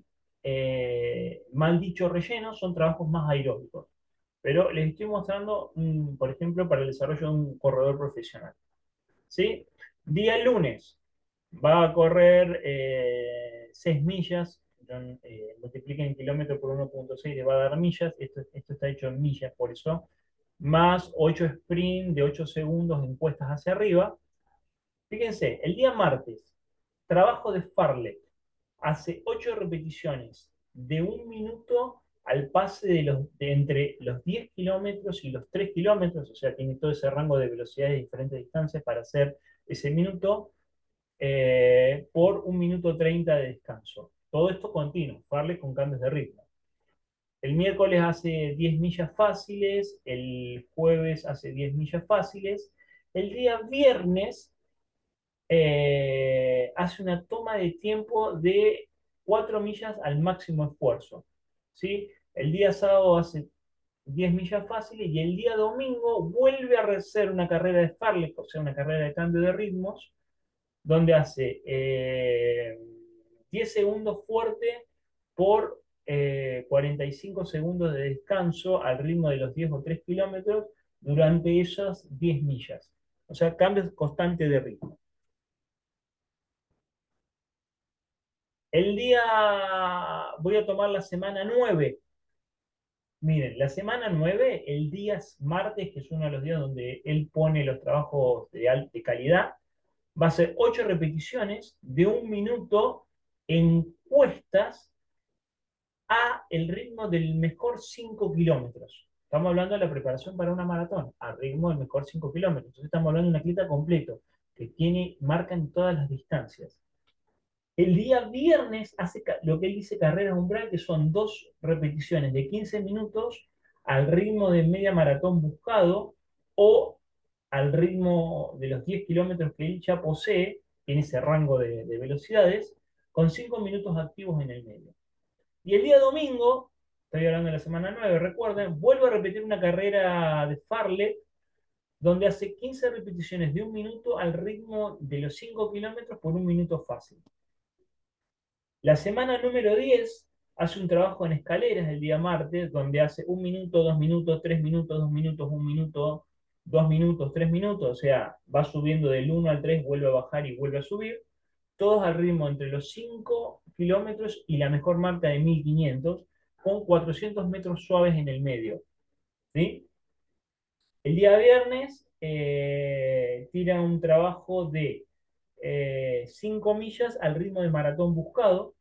Speaker 1: eh, mal dicho relleno, son trabajos más aeróbicos. Pero les estoy mostrando, por ejemplo, para el desarrollo de un corredor profesional. ¿Sí? Día lunes, va a correr eh, 6 millas, eh, multipliquen kilómetros por 1.6, le va a dar millas, esto, esto está hecho en millas, por eso, más 8 sprint de 8 segundos en cuestas hacia arriba. Fíjense, el día martes, trabajo de Farlek, hace 8 repeticiones de un minuto al pase de, los, entre los 10 kilómetros y los 3 kilómetros, o sea, tiene todo ese rango de velocidades de diferentes distancias para hacer ese minuto, eh, por un minuto 30 de descanso. Todo esto continuo, Farley con cambios de ritmo. El miércoles hace 10 millas fáciles, el jueves hace 10 millas fáciles, el día viernes eh, hace una toma de tiempo de 4 millas al máximo esfuerzo. ¿sí? El día sábado hace 10 millas fáciles y el día domingo vuelve a hacer una carrera de Farley, o sea, una carrera de cambio de ritmos, donde hace eh, 10 segundos fuerte por eh, 45 segundos de descanso al ritmo de los 10 o 3 kilómetros durante esas 10 millas. O sea, cambios constantes de ritmo. El día, voy a tomar la semana 9. Miren, la semana 9, el día martes, que es uno de los días donde él pone los trabajos de, alta calidad, va a ser 8 repeticiones de un minuto en cuestas a el ritmo del mejor 5 kilómetros. Estamos hablando de la preparación para una maratón, al ritmo del mejor 5 kilómetros. Entonces estamos hablando de un atleta completo, que tiene, marca en todas las distancias. El día viernes hace lo que él dice carrera umbral, que son dos repeticiones de 15 minutos al ritmo de media maratón buscado o al ritmo de los 10 kilómetros que él ya posee, en ese rango de, de velocidades, con 5 minutos activos en el medio. Y el día domingo, estoy hablando de la semana 9, recuerden, vuelvo a repetir una carrera de Farley, donde hace 15 repeticiones de un minuto al ritmo de los 5 kilómetros por un minuto fácil. La semana número 10 hace un trabajo en escaleras el día martes, donde hace un minuto, dos minutos, tres minutos, dos minutos, un minuto, dos minutos, tres minutos, o sea, va subiendo del 1 al 3, vuelve a bajar y vuelve a subir, todos al ritmo entre los 5 kilómetros y la mejor marca de 1500, con 400 metros suaves en el medio. ¿sí? El día viernes eh, tira un trabajo de 5 eh, millas al ritmo de maratón buscado.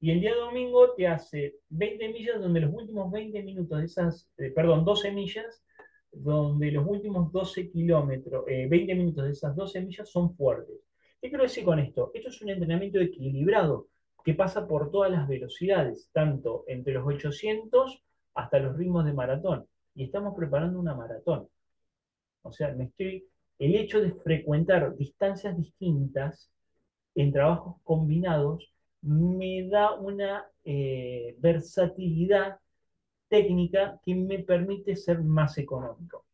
Speaker 1: Y el día domingo te hace 20 millas donde los últimos 20 minutos de esas, eh, perdón, 12 millas, donde los últimos 12 kilómetros, 20 minutos de esas 12 millas son fuertes. ¿Qué quiero decir con esto? Esto es un entrenamiento equilibrado que pasa por todas las velocidades, tanto entre los 800 hasta los ritmos de maratón. Y estamos preparando una maratón. O sea, me estoy, el hecho de frecuentar distancias distintas en trabajos combinados me da una eh, versatilidad técnica que me permite ser más económico.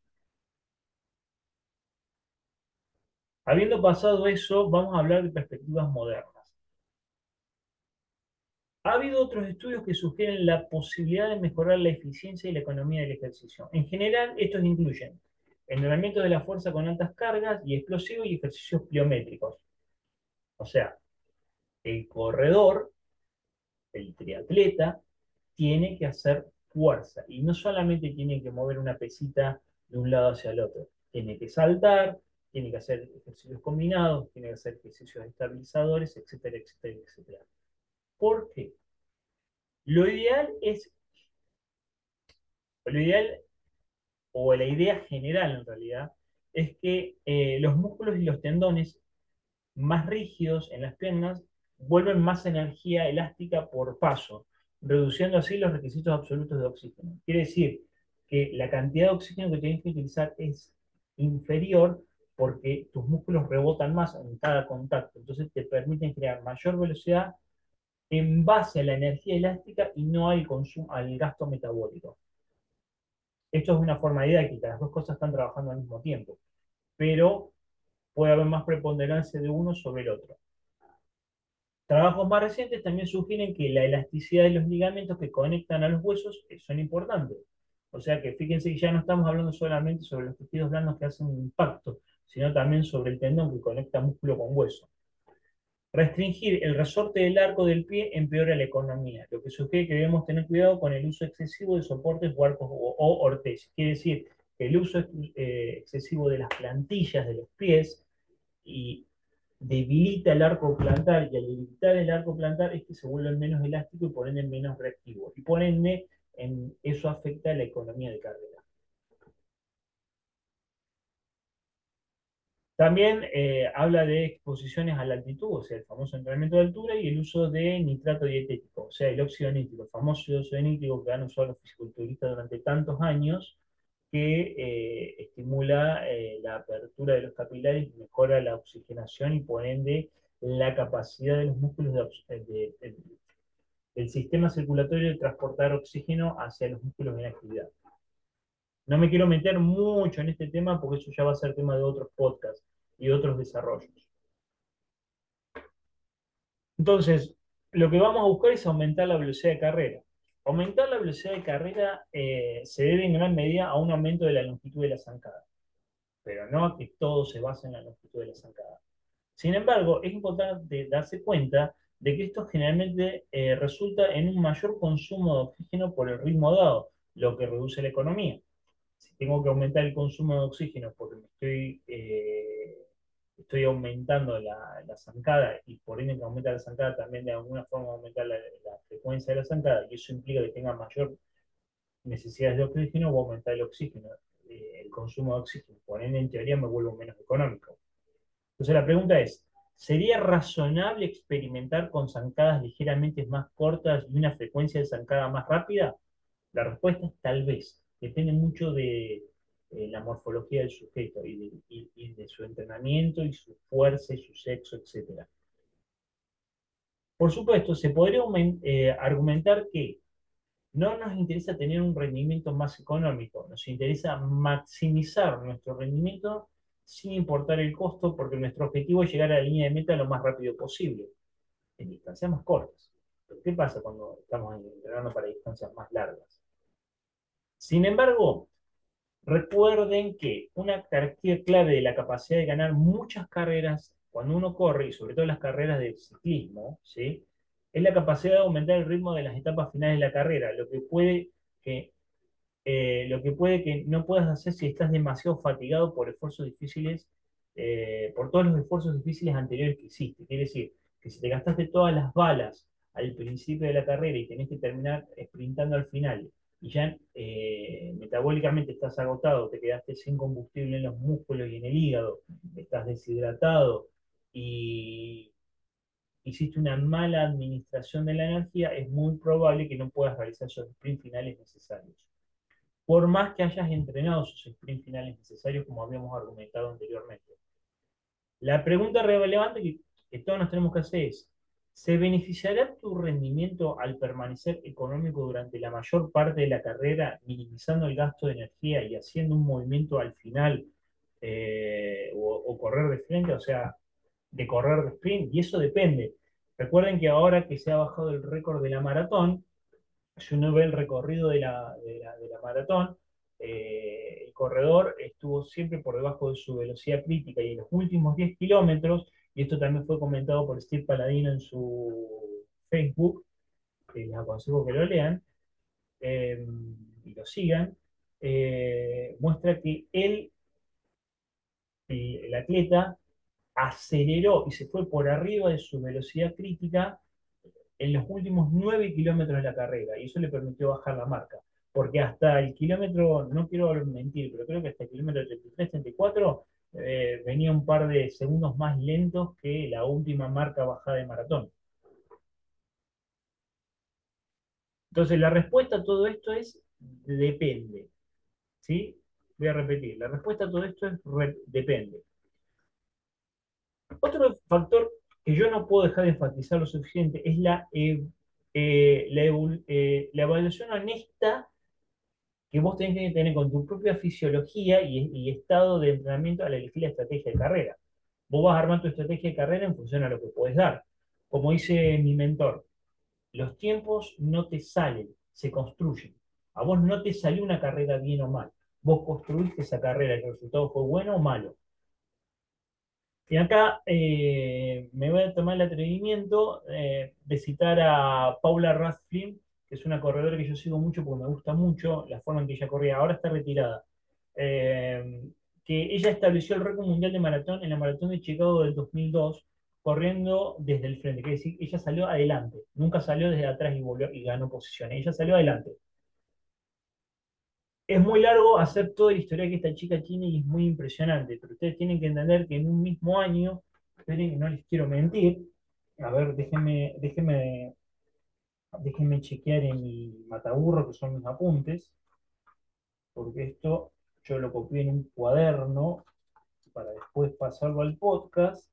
Speaker 1: Habiendo pasado eso, vamos a hablar de perspectivas modernas. Ha habido otros estudios que sugieren la posibilidad de mejorar la eficiencia y la economía del ejercicio. En general, estos incluyen entrenamiento de la fuerza con altas cargas y explosivos y ejercicios pliométricos. O sea, el corredor, el triatleta, tiene que hacer fuerza y no solamente tiene que mover una pesita de un lado hacia el otro, tiene que saltar, tiene que hacer ejercicios combinados, tiene que hacer ejercicios estabilizadores, etcétera, etcétera, etcétera. ¿Por qué? Lo ideal es, lo ideal, o la idea general en realidad, es que eh, los músculos y los tendones más rígidos en las piernas vuelven más energía elástica por paso, reduciendo así los requisitos absolutos de oxígeno. Quiere decir que la cantidad de oxígeno que tienes que utilizar es inferior porque tus músculos rebotan más en cada contacto, entonces te permiten crear mayor velocidad en base a la energía elástica y no consumo, al gasto metabólico. Esto es una forma didáctica, las dos cosas están trabajando al mismo tiempo, pero puede haber más preponderancia de uno sobre el otro. Trabajos más recientes también sugieren que la elasticidad de los ligamentos que conectan a los huesos son importantes. O sea que fíjense que ya no estamos hablando solamente sobre los tejidos blandos que hacen impacto, sino también sobre el tendón que conecta músculo con hueso. Restringir el resorte del arco del pie empeora la economía, lo que sugiere que debemos tener cuidado con el uso excesivo de soportes o arcos o, o Quiere decir que el uso eh, excesivo de las plantillas de los pies y debilita el arco plantar y al debilitar el arco plantar es que se vuelve menos elástico y por ende menos reactivo. Y por ende en, eso afecta a la economía de carrera. También eh, habla de exposiciones a la altitud, o sea, el famoso entrenamiento de altura y el uso de nitrato dietético, o sea, el óxido nítrico, el famoso óxido nítrico que han usado los fisiculturistas durante tantos años, que eh, estimula eh, la apertura de los capilares, mejora la oxigenación y por ende la capacidad de los músculos del sistema circulatorio de transportar oxígeno hacia los músculos en actividad. No me quiero meter mucho en este tema porque eso ya va a ser tema de otros podcasts y otros desarrollos. Entonces, lo que vamos a buscar es aumentar la velocidad de carrera. Aumentar la velocidad de carrera eh, se debe en gran medida a un aumento de la longitud de la zancada, pero no a que todo se base en la longitud de la zancada. Sin embargo, es importante darse cuenta de que esto generalmente eh, resulta en un mayor consumo de oxígeno por el ritmo dado, lo que reduce la economía. Si tengo que aumentar el consumo de oxígeno porque me estoy eh, estoy aumentando la, la, zancada y por ende que aumenta la zancada también de alguna forma aumentar la, frecuencia de la zancada y eso implica que tenga mayor necesidades de oxígeno, o aumentar el oxígeno, eh, el consumo de oxígeno. Por ende, en teoría me vuelvo menos económico. Entonces la pregunta es, ¿sería razonable experimentar con zancadas ligeramente más cortas y una frecuencia de zancada más rápida? La respuesta es tal vez. Depende mucho de, eh, la morfología del sujeto y de, su entrenamiento y su fuerza y su sexo, etc. Por supuesto, se podría eh, argumentar que no nos interesa tener un rendimiento más económico, nos interesa maximizar nuestro rendimiento sin importar el costo, porque nuestro objetivo es llegar a la línea de meta lo más rápido posible, en distancias más cortas. ¿qué pasa cuando estamos entrenando para distancias más largas? Sin embargo, Recuerden que una característica clave de la capacidad de ganar muchas carreras cuando uno corre, y sobre todo las carreras de ciclismo, ¿sí? es la capacidad de aumentar el ritmo de las etapas finales de la carrera, lo que puede que, eh, lo que, puede que no puedas hacer si estás demasiado fatigado por esfuerzos difíciles, eh, por todos los esfuerzos difíciles anteriores que hiciste. Quiere decir que si te gastaste todas las balas al principio de la carrera y tenés que terminar sprintando al final, y ya eh, metabólicamente estás agotado, te quedaste sin combustible en los músculos y en el hígado, estás deshidratado y hiciste una mala administración de la energía, es muy probable que no puedas realizar esos sprints finales necesarios. Por más que hayas entrenado esos sprints finales necesarios, como habíamos argumentado anteriormente. La pregunta relevante que, que todos nos tenemos que hacer es, ¿Se beneficiará tu rendimiento al permanecer económico durante la mayor parte de la carrera, minimizando el gasto de energía y haciendo un movimiento al final eh, o, correr de frente, o sea, de correr de sprint? Y eso depende. Recuerden que ahora que se ha bajado el récord de la maratón, si uno ve el recorrido de la, maratón, eh, el corredor estuvo siempre por debajo de su velocidad crítica y en los últimos 10 kilómetros y esto también fue comentado por Steve Paladino en su Facebook, que les aconsejo que lo lean eh, y lo sigan, eh, muestra que él, el, el atleta, aceleró y se fue por arriba de su velocidad crítica en los últimos 9 kilómetros de la carrera y eso le permitió bajar la marca. Porque hasta el kilómetro, no quiero mentir, pero creo que hasta el kilómetro 33-34 eh, venía un par de segundos más lentos que la última marca bajada de maratón. Entonces, la respuesta a todo esto es depende. ¿Sí? Voy a repetir, la respuesta a todo esto es depende. Otro factor que yo no puedo dejar de enfatizar lo suficiente es la, eh, eh, la evaluación honesta que vos tenés que tener con tu propia fisiología y, estado de entrenamiento al elegir la estrategia de carrera. Vos vas a armar tu estrategia de carrera en función a lo que podés dar. Como dice mi mentor, los tiempos no te salen, se construyen. A vos no te salió una carrera bien o mal. Vos construiste esa carrera, el resultado fue bueno o malo. Y acá eh, me voy a tomar el atrevimiento eh, de citar a Paula Radcliffe, es una corredora que yo sigo mucho porque me gusta mucho la forma en que ella corría. Ahora está retirada. Eh, que ella estableció el récord mundial de maratón en la maratón de Chicago del 2002, corriendo desde el frente. Quiere decir, ella salió adelante. Nunca salió desde atrás y, volvió, y ganó posiciones. Ella salió adelante. Es muy largo hacer toda la historia que esta chica tiene y es muy impresionante, pero ustedes tienen que entender que en un mismo año, esperen no les quiero mentir, a ver, déjenme, déjenme, déjenme chequear en mi mataburro, que son mis apuntes, porque esto yo lo copié en un cuaderno para después pasarlo al podcast,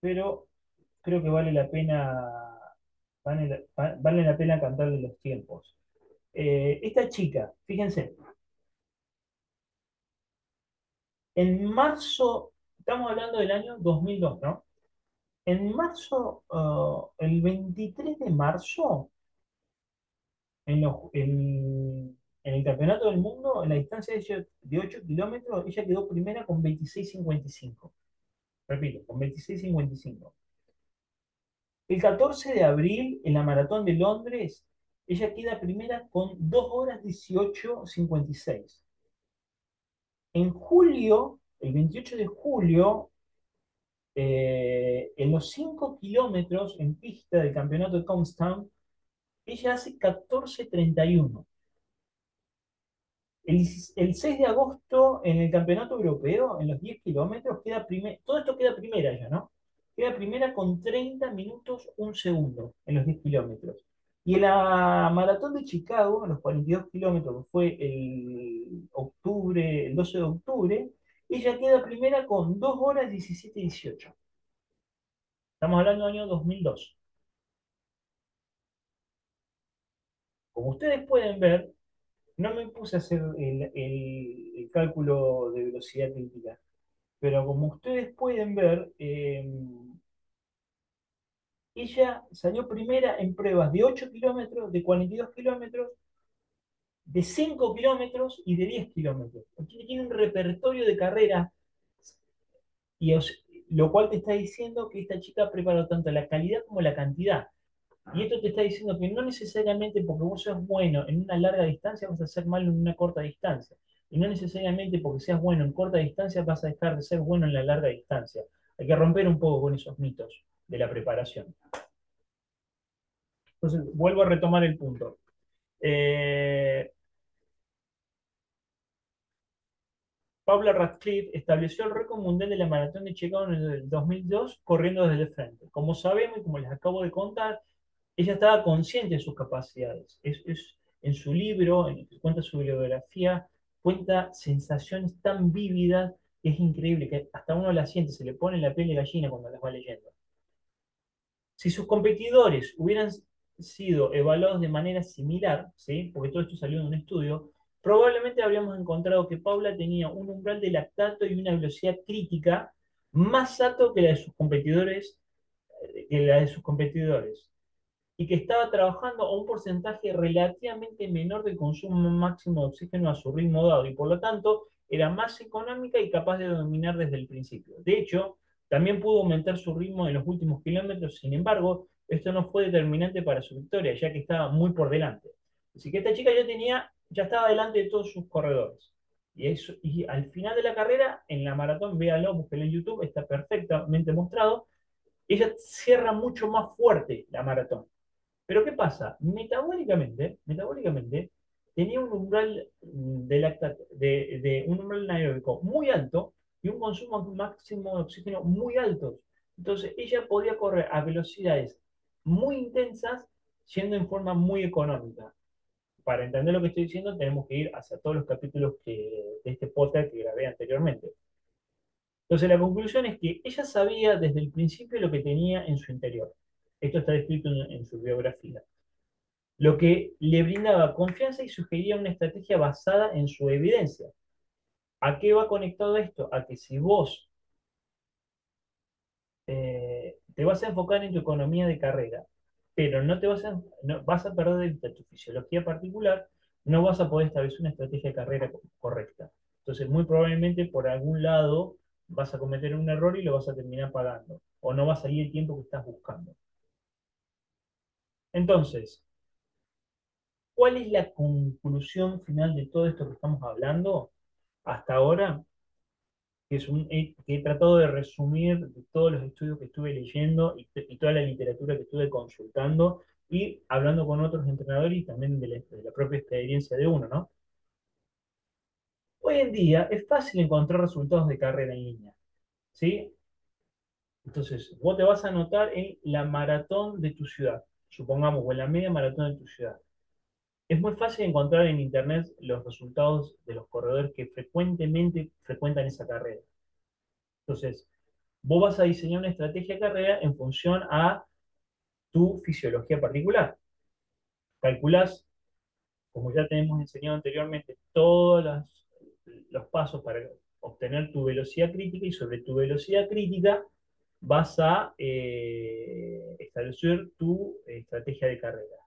Speaker 1: pero creo que vale la pena, vale la, pena cantar de los tiempos. Eh, esta chica, fíjense, En marzo, estamos hablando del año 2002, ¿no? En marzo, uh, el 23 de marzo, en, los- en- en el Campeonato del Mundo, en la distancia de ocho de 8 kilómetros, ella quedó primera con 26.55. Repito, con 26.55. El 14 de abril, en la Maratón de Londres, ella queda primera con 2 horas 18.56. En julio, el 28 de julio, eh, en los 5 kilómetros en pista del campeonato de Comstown, ella hace 14.31. El, 16 el 6 de agosto, en el campeonato europeo, en los 10 kilómetros, queda primera, todo esto queda primera ella, ¿no? Queda primera con 30 minutos, un segundo en los 10 kilómetros. Y en la maratón de Chicago, en los 42 kilómetros, fue el octubre, el 12 de octubre, ella queda primera con 2 horas 17 y 18. Estamos hablando del año 2002. Como ustedes pueden ver, no me puse a hacer el, el- el cálculo de velocidad crítica, pero como ustedes pueden ver, eh, ella salió primera en pruebas de 8 kilómetros, de 42 kilómetros, de 5 kilómetros y de 10 kilómetros. Tiene, un repertorio de carrera, y lo cual te está diciendo que esta chica ha preparado tanto la calidad como la cantidad. Y esto te está diciendo que no necesariamente porque vos seas bueno en una larga distancia vas a ser malo en una corta distancia. Y no necesariamente porque seas bueno en corta distancia vas a dejar de ser bueno en la larga distancia. Hay que romper un poco con esos mitos de la preparación. Entonces, vuelvo a retomar el punto. Eh, Paula Radcliffe estableció el récord mundial de la maratón de Chicago en el 2002 corriendo desde el frente. Como sabemos y como les acabo de contar, ella estaba consciente de sus capacidades. Es, en su libro, en el que cuenta su bibliografía, cuenta sensaciones tan vívidas que es increíble, que hasta uno la siente, se le pone la piel de gallina cuando las va leyendo. Si sus competidores hubieran sido evaluados de manera similar, ¿sí? porque todo esto salió de un estudio, probablemente habríamos encontrado que Paula tenía un umbral de lactato y una velocidad crítica más alto que la de sus competidores, eh, que la de sus competidores y que estaba trabajando a un porcentaje relativamente menor del consumo máximo de oxígeno a su ritmo dado y por lo tanto era más económica y capaz de dominar desde el principio. De hecho, También pudo aumentar su ritmo en los últimos kilómetros, sin embargo, esto no fue determinante para su victoria, ya que estaba muy por delante. Así que esta chica ya tenía, ya estaba delante de todos sus corredores. Y, eso, y al final de la carrera, en la maratón, véalo, búsquelo en YouTube, está perfectamente mostrado, ella cierra mucho más fuerte la maratón. Pero ¿qué pasa? Metabólicamente, metabólicamente tenía un umbral de, lactato, de, de un umbral anaeróbico muy alto y un consumo máximo de oxígeno muy alto. Entonces ella podía correr a velocidades muy intensas, siendo en forma muy económica. Para entender lo que estoy diciendo, tenemos que ir hacia todos los capítulos de este podcast que grabé anteriormente. Entonces la conclusión es que ella sabía desde el principio lo que tenía en su interior. Esto está descrito en, en su biografía. Lo que le brindaba confianza y sugería una estrategia basada en su evidencia. ¿A qué va conectado esto? A que si vos eh, te vas a enfocar en tu economía de carrera, pero no te vas a, vas a perder de tu fisiología particular, no vas a poder establecer una estrategia de carrera correcta. Entonces, muy probablemente por algún lado vas a cometer un error y lo vas a terminar pagando, o no va a salir el tiempo que estás buscando. Entonces, ¿cuál es la conclusión final de todo esto que estamos hablando hasta ahora? Que, es un, que he tratado de resumir todos los estudios que estuve leyendo y, toda la literatura que estuve consultando y hablando con otros entrenadores y también de la, de la propia experiencia de uno, ¿no? Hoy en día es fácil encontrar resultados de carrera en línea, ¿sí? Entonces, vos te vas a anotar en la maratón de tu ciudad, supongamos, o en la media maratón de tu ciudad. Es muy fácil encontrar en internet los resultados de los corredores que frecuentemente frecuentan esa carrera. Entonces, vos vas a diseñar una estrategia de carrera en función a tu fisiología particular. Calculás, como ya tenemos enseñado anteriormente, todos los, pasos para obtener tu velocidad crítica y sobre tu velocidad crítica vas a eh, establecer tu estrategia de carrera.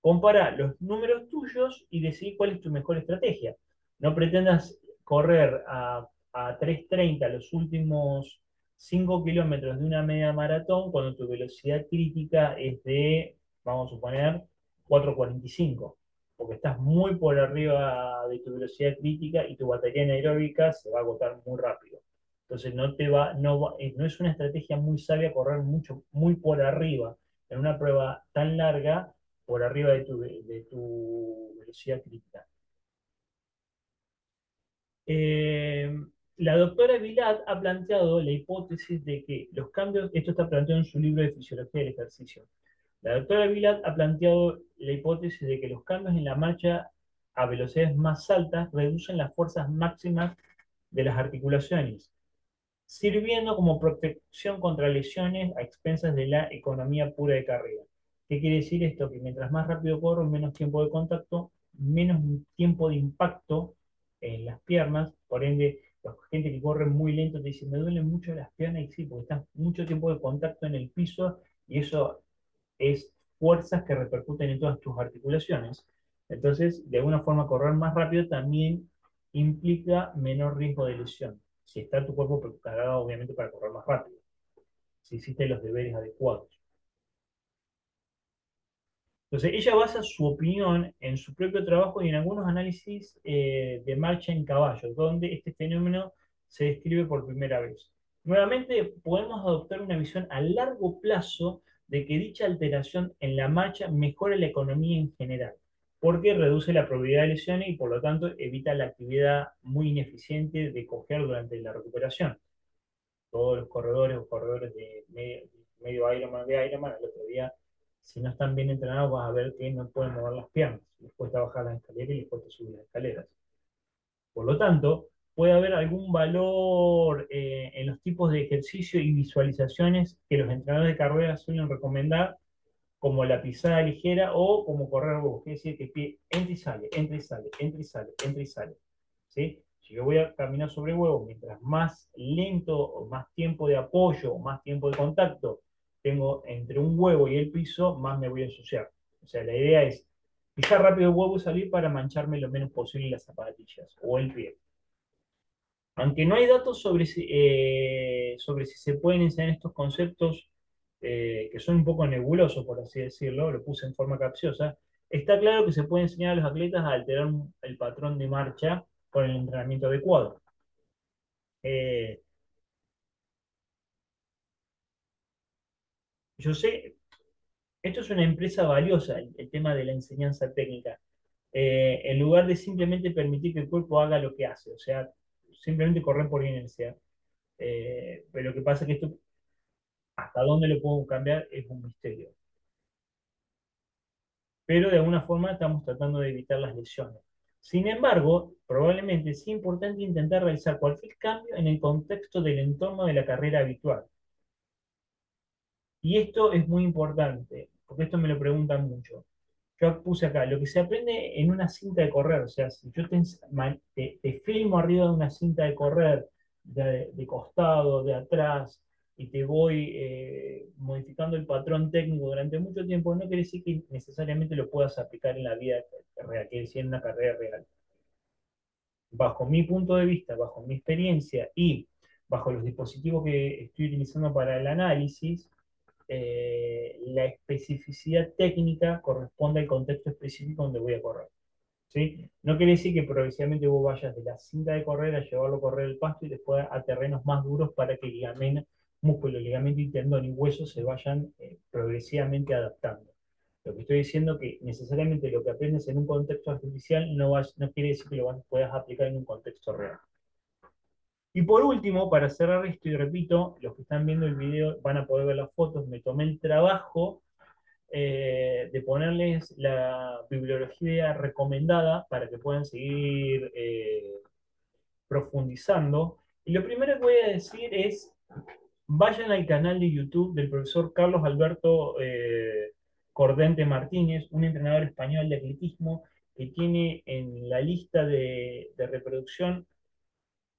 Speaker 1: Compara los números tuyos y decide cuál es tu mejor estrategia. No pretendas correr a, a 3.30 los últimos 5 kilómetros de una media maratón cuando tu velocidad crítica es de, vamos a suponer, 4.45, porque estás muy por arriba de tu velocidad crítica y tu batería anaeróbica se va a agotar muy rápido. Entonces no, va, no es una estrategia muy sabia correr mucho, muy por arriba en una prueba tan larga por arriba de tu, velocidad crítica. Eh, la doctora Vilat ha planteado la hipótesis de que los cambios, esto está planteado en su libro de Fisiología del Ejercicio, la doctora Vilat ha planteado la hipótesis de que los cambios en la marcha a velocidades más altas reducen las fuerzas máximas de las articulaciones, sirviendo como protección contra lesiones a expensas de la economía pura de carrera. ¿Qué quiere decir esto? Que mientras más rápido corro, menos tiempo de contacto, menos tiempo de impacto en las piernas, por ende, la gente que corre muy lento te dice, me duelen mucho las piernas, y sí, porque estás mucho tiempo de contacto en el piso y eso es fuerzas que repercuten en todas tus articulaciones. Entonces, de alguna forma, correr más rápido también implica menor riesgo de lesión, si está tu cuerpo preparado, obviamente, para correr más rápido, si hiciste los deberes adecuados. Entonces, ella basa su opinión en su propio trabajo y en algunos análisis eh, de marcha en caballos, donde este fenómeno se describe por primera vez. Nuevamente, podemos adoptar una visión a largo plazo de que dicha alteración en la marcha mejora la economía en general, porque reduce la probabilidad de lesiones y por lo tanto evita la actividad muy ineficiente de coger durante la recuperación. Todos los corredores o corredores de medio, medio Ironman de Ironman, otro día si no están bien entrenados, vas a ver que no pueden mover las piernas. Les cuesta bajar las escaleras y les cuesta subir las escaleras. Por lo tanto, puede haber algún valor eh, en los tipos de ejercicio y visualizaciones que los entrenadores de carrera suelen recomendar, como la pisada ligera o como correr huevos, es decir, que pie entra y sale, entra y sale, entra y sale, entra y sale. ¿sí? Si yo voy a caminar sobre huevos, mientras más lento o más tiempo de apoyo o más tiempo de contacto tengo entre un huevo y el piso, más me voy a ensuciar. O sea, la idea es pisar rápido el huevo y salir para mancharme lo menos posible las zapatillas o el pie. Aunque no hay datos sobre si, eh, sobre si se pueden enseñar estos conceptos eh, que son un poco nebulosos, por así decirlo, lo puse en forma capciosa, está claro que se puede enseñar a los atletas a alterar el patrón de marcha con el entrenamiento adecuado. Eh, yo sé, esto es una empresa valiosa, el, tema de la enseñanza técnica, Eh, en lugar de simplemente permitir que el cuerpo haga lo que hace, o sea, simplemente correr por inercia. Eh, pero lo que pasa es que esto, hasta dónde lo puedo cambiar, es un misterio. Pero de alguna forma estamos tratando de evitar las lesiones. Sin embargo, probablemente es importante intentar realizar cualquier cambio en el contexto del entorno de la carrera habitual. Y esto es muy importante, porque esto me lo preguntan mucho. Yo puse acá, lo que se aprende en una cinta de correr, o sea, si yo te, filmo arriba de una cinta de correr, de, costado, de atrás, y te voy eh, modificando el patrón técnico durante mucho tiempo, no quiere decir que necesariamente lo puedas aplicar en la vida real, quiere decir en una carrera real. Bajo mi punto de vista, bajo mi experiencia y bajo los dispositivos que estoy utilizando para el análisis, eh, la especificidad técnica corresponde al contexto específico donde voy a correr. ¿sí? No quiere decir que progresivamente vos vayas de la cinta de correr a llevarlo a correr el pasto y después a terrenos más duros para que ligamento, músculo, ligamento y tendón y hueso se vayan eh, progresivamente adaptando. Lo que estoy diciendo es que necesariamente lo que aprendes en un contexto artificial no, va, no quiere decir que lo vas, puedas aplicar en un contexto real. Y por último, para cerrar esto, y repito, los que están viendo el video van a poder ver las fotos, me tomé el trabajo eh, de ponerles la bibliografía recomendada para que puedan seguir eh, profundizando. Y lo primero que voy a decir es, vayan al canal de YouTube del profesor Carlos Alberto eh, Cordente Martínez, un entrenador español de atletismo que tiene en la lista de reproducción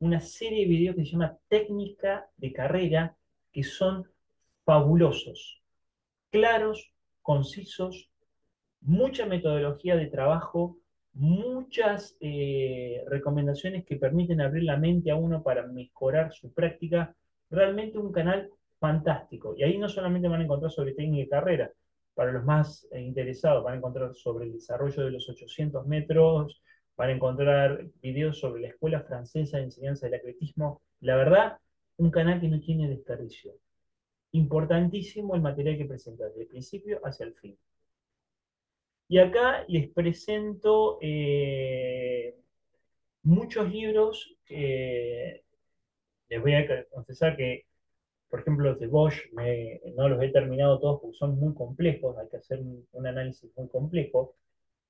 Speaker 1: una serie de videos que se llama Técnica de Carrera, que son fabulosos, claros, concisos, mucha metodología de trabajo, muchas eh, recomendaciones que permiten abrir la mente a uno para mejorar su práctica. Realmente un canal fantástico. Y ahí no solamente van a encontrar sobre técnica de carrera, para los más eh, interesados van a encontrar sobre el desarrollo de los 800 metros, van a encontrar videos sobre la Escuela Francesa de Enseñanza del Atletismo. La verdad, un canal que no tiene desperdicio. Importantísimo el material que presenta, desde el principio hacia el fin. Y acá les presento eh, muchos libros. les voy a confesar que, por ejemplo, los de Bosch no los he terminado todos porque son muy complejos, hay que hacer un análisis muy complejo,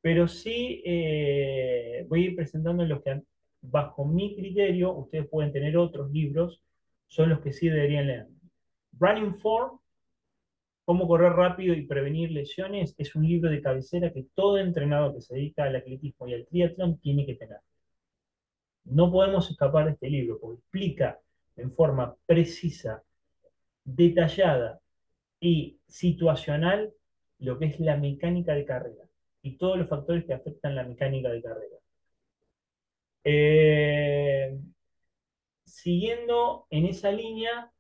Speaker 1: pero sí eh, voy a ir presentando los que, bajo mi criterio, ustedes pueden tener otros libros, son los que sí deberían leer. Running Form Cómo correr rápido y prevenir lesiones es un libro de cabecera que todo entrenador que se dedica al atletismo y al triatlón tiene que tener. No podemos escapar de este libro porque explica en forma precisa, detallada y situacional lo que es la mecánica de carrera y todos los factores que afectan la mecánica de carrera. Eh, siguiendo en esa línea,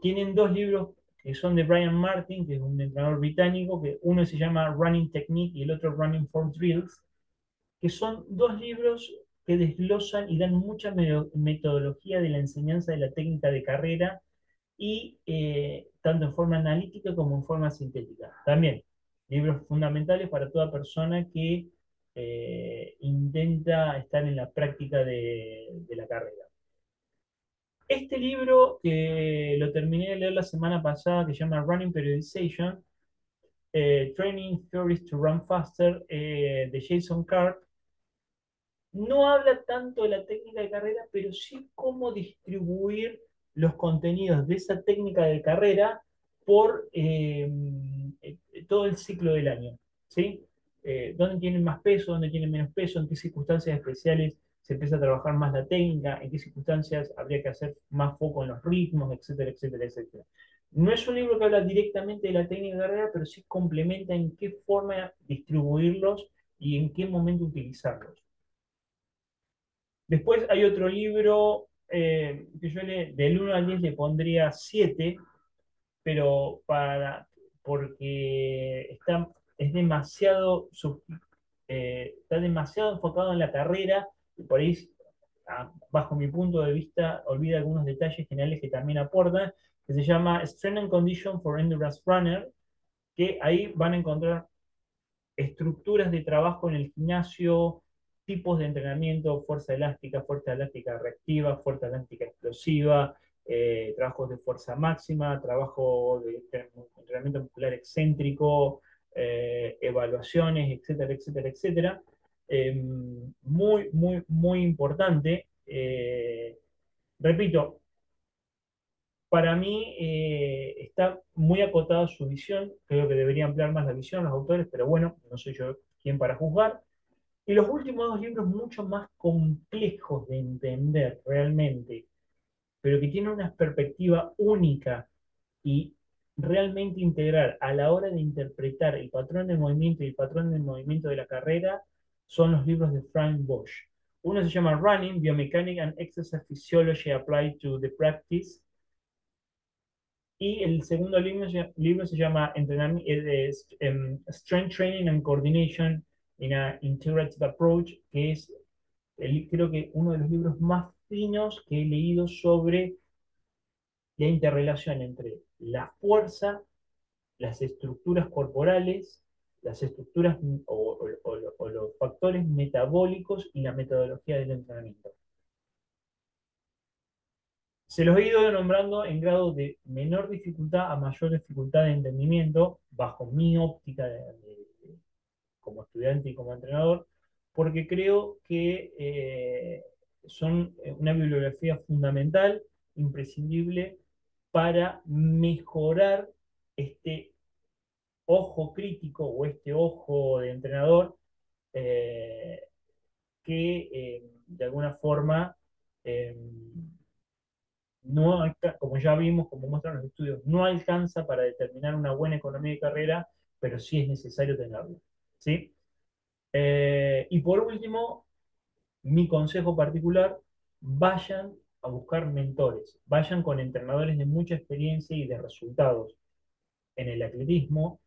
Speaker 1: tienen dos libros que son de Brian Martin, que es un entrenador británico, que uno se llama Running Technique y el otro Running for Drills, que son dos libros que desglosan y dan mucha metodología de la enseñanza de la técnica de carrera y eh, tanto en forma analítica como en forma sintética. También libros fundamentales para toda persona que eh, intenta estar en la práctica de, la carrera. Este libro que lo terminé de leer la semana pasada, que se llama Running Periodization, eh, Training Theories to Run Faster, eh, de Jason Cart, no habla tanto de la técnica de carrera, pero sí cómo distribuir los contenidos de esa técnica de carrera por todo el ciclo del año. ¿sí? Eh, ¿Dónde tienen más peso? ¿Dónde tienen menos peso? ¿En qué circunstancias especiales se empieza a trabajar más la técnica? ¿En qué circunstancias habría que hacer más foco en los ritmos? Etcétera, etcétera, etcétera. No es un libro que habla directamente de la técnica de carrera, pero sí complementa en qué forma distribuirlos y en qué momento utilizarlos. Después hay otro libro eh, que yo le, del 1 al 10 le pondría 7, pero para, porque está, es demasiado, eh, está demasiado enfocado en la carrera y por ahí, a- bajo mi punto de vista, olvida algunos detalles generales que también aportan, que se llama Strength and Condition for Endurance Runner, que ahí van a encontrar estructuras de trabajo en el gimnasio, tipos de entrenamiento, fuerza elástica, fuerza elástica reactiva, fuerza elástica explosiva, eh, trabajos de fuerza máxima, trabajo de entrenamiento muscular excéntrico, eh, evaluaciones, etcétera, etcétera, etcétera. Eh, muy, muy, muy importante. Eh, repito, para mí está muy acotada su visión, creo que debería ampliar más la visión los autores, pero bueno, no soy yo quien para juzgar. Y los últimos dos libros mucho más complejos de entender realmente, pero que tienen una perspectiva única y realmente integral a la hora de interpretar el patrón de movimiento y el patrón de movimiento de la carrera, son los libros de Frank Bosch. Uno se llama Running, Biomechanics and Exercise Physiology Applied to the Practice, y el segundo libro, se llama Entrenamiento, um, Strength Training and Coordination in an Integrative Approach, que es creo que uno de los libros más finos que he leído sobre la interrelación entre la fuerza, las estructuras corporales, las estructuras o, los factores metabólicos y la metodología del entrenamiento. Se los he ido nombrando en grado de menor dificultad a mayor dificultad de entendimiento, bajo mi óptica de, como estudiante y como entrenador, porque creo que eh, son una bibliografía fundamental, imprescindible, para mejorar este ojo crítico o este ojo de entrenador eh, que eh, de alguna forma eh, no, como ya vimos, como muestran los estudios, no alcanza para determinar una buena economía de carrera, pero sí es necesario tenerlo. ¿sí? Eh, y por último, mi consejo particular, vayan a buscar mentores, vayan con entrenadores de mucha experiencia y de resultados en el atletismo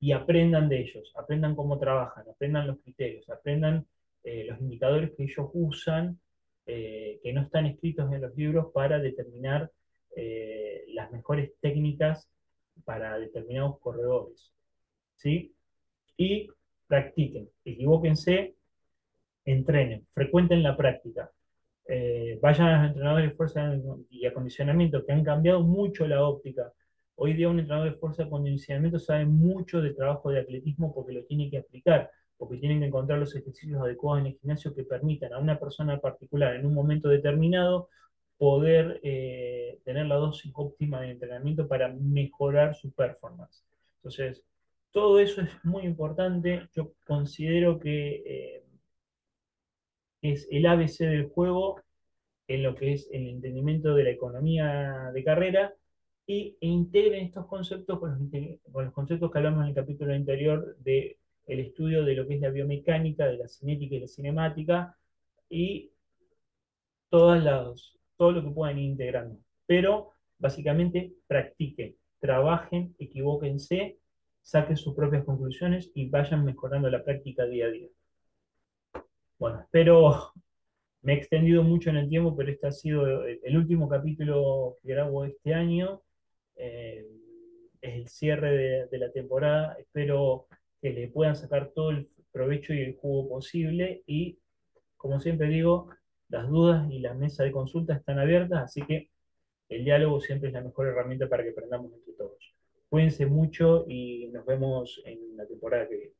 Speaker 1: y aprendan de ellos, aprendan cómo trabajan, aprendan los criterios, aprendan eh, los indicadores que ellos usan eh, que no están escritos en los libros para determinar eh, las mejores técnicas para determinados corredores. ¿sí? Y practiquen, equivóquense, entrenen, frecuenten la práctica. Eh, vayan a los entrenadores de fuerza y acondicionamiento que han cambiado mucho la óptica. Hoy día un entrenador de fuerza y acondicionamiento sabe mucho de trabajo de atletismo porque lo tiene que aplicar porque tienen que encontrar los ejercicios adecuados en el gimnasio que permitan a una persona particular en un momento determinado poder eh, tener la dosis óptima de entrenamiento para mejorar su performance. Entonces, todo eso es muy importante. Yo considero que eh, es el ABC del juego en lo que es el entendimiento de la economía de carrera e integren estos conceptos con los, con los conceptos que hablamos en el capítulo anterior de estudio de lo que es la biomecánica, de la cinética y la cinemática, y todos lados, todo lo que puedan ir integrando. Pero básicamente practiquen, trabajen, equivóquense, saquen sus propias conclusiones y vayan mejorando la práctica día a día. Bueno, espero, me he extendido mucho en el tiempo, pero este ha sido el último capítulo que grabo este año. Eh, es el cierre de, la temporada. Espero que le puedan sacar todo el provecho y el jugo posible. Y como siempre digo, las dudas y la mesa de consulta están abiertas, así que el diálogo siempre es la mejor herramienta para que aprendamos entre todos. Cuídense mucho y nos vemos en la temporada que viene.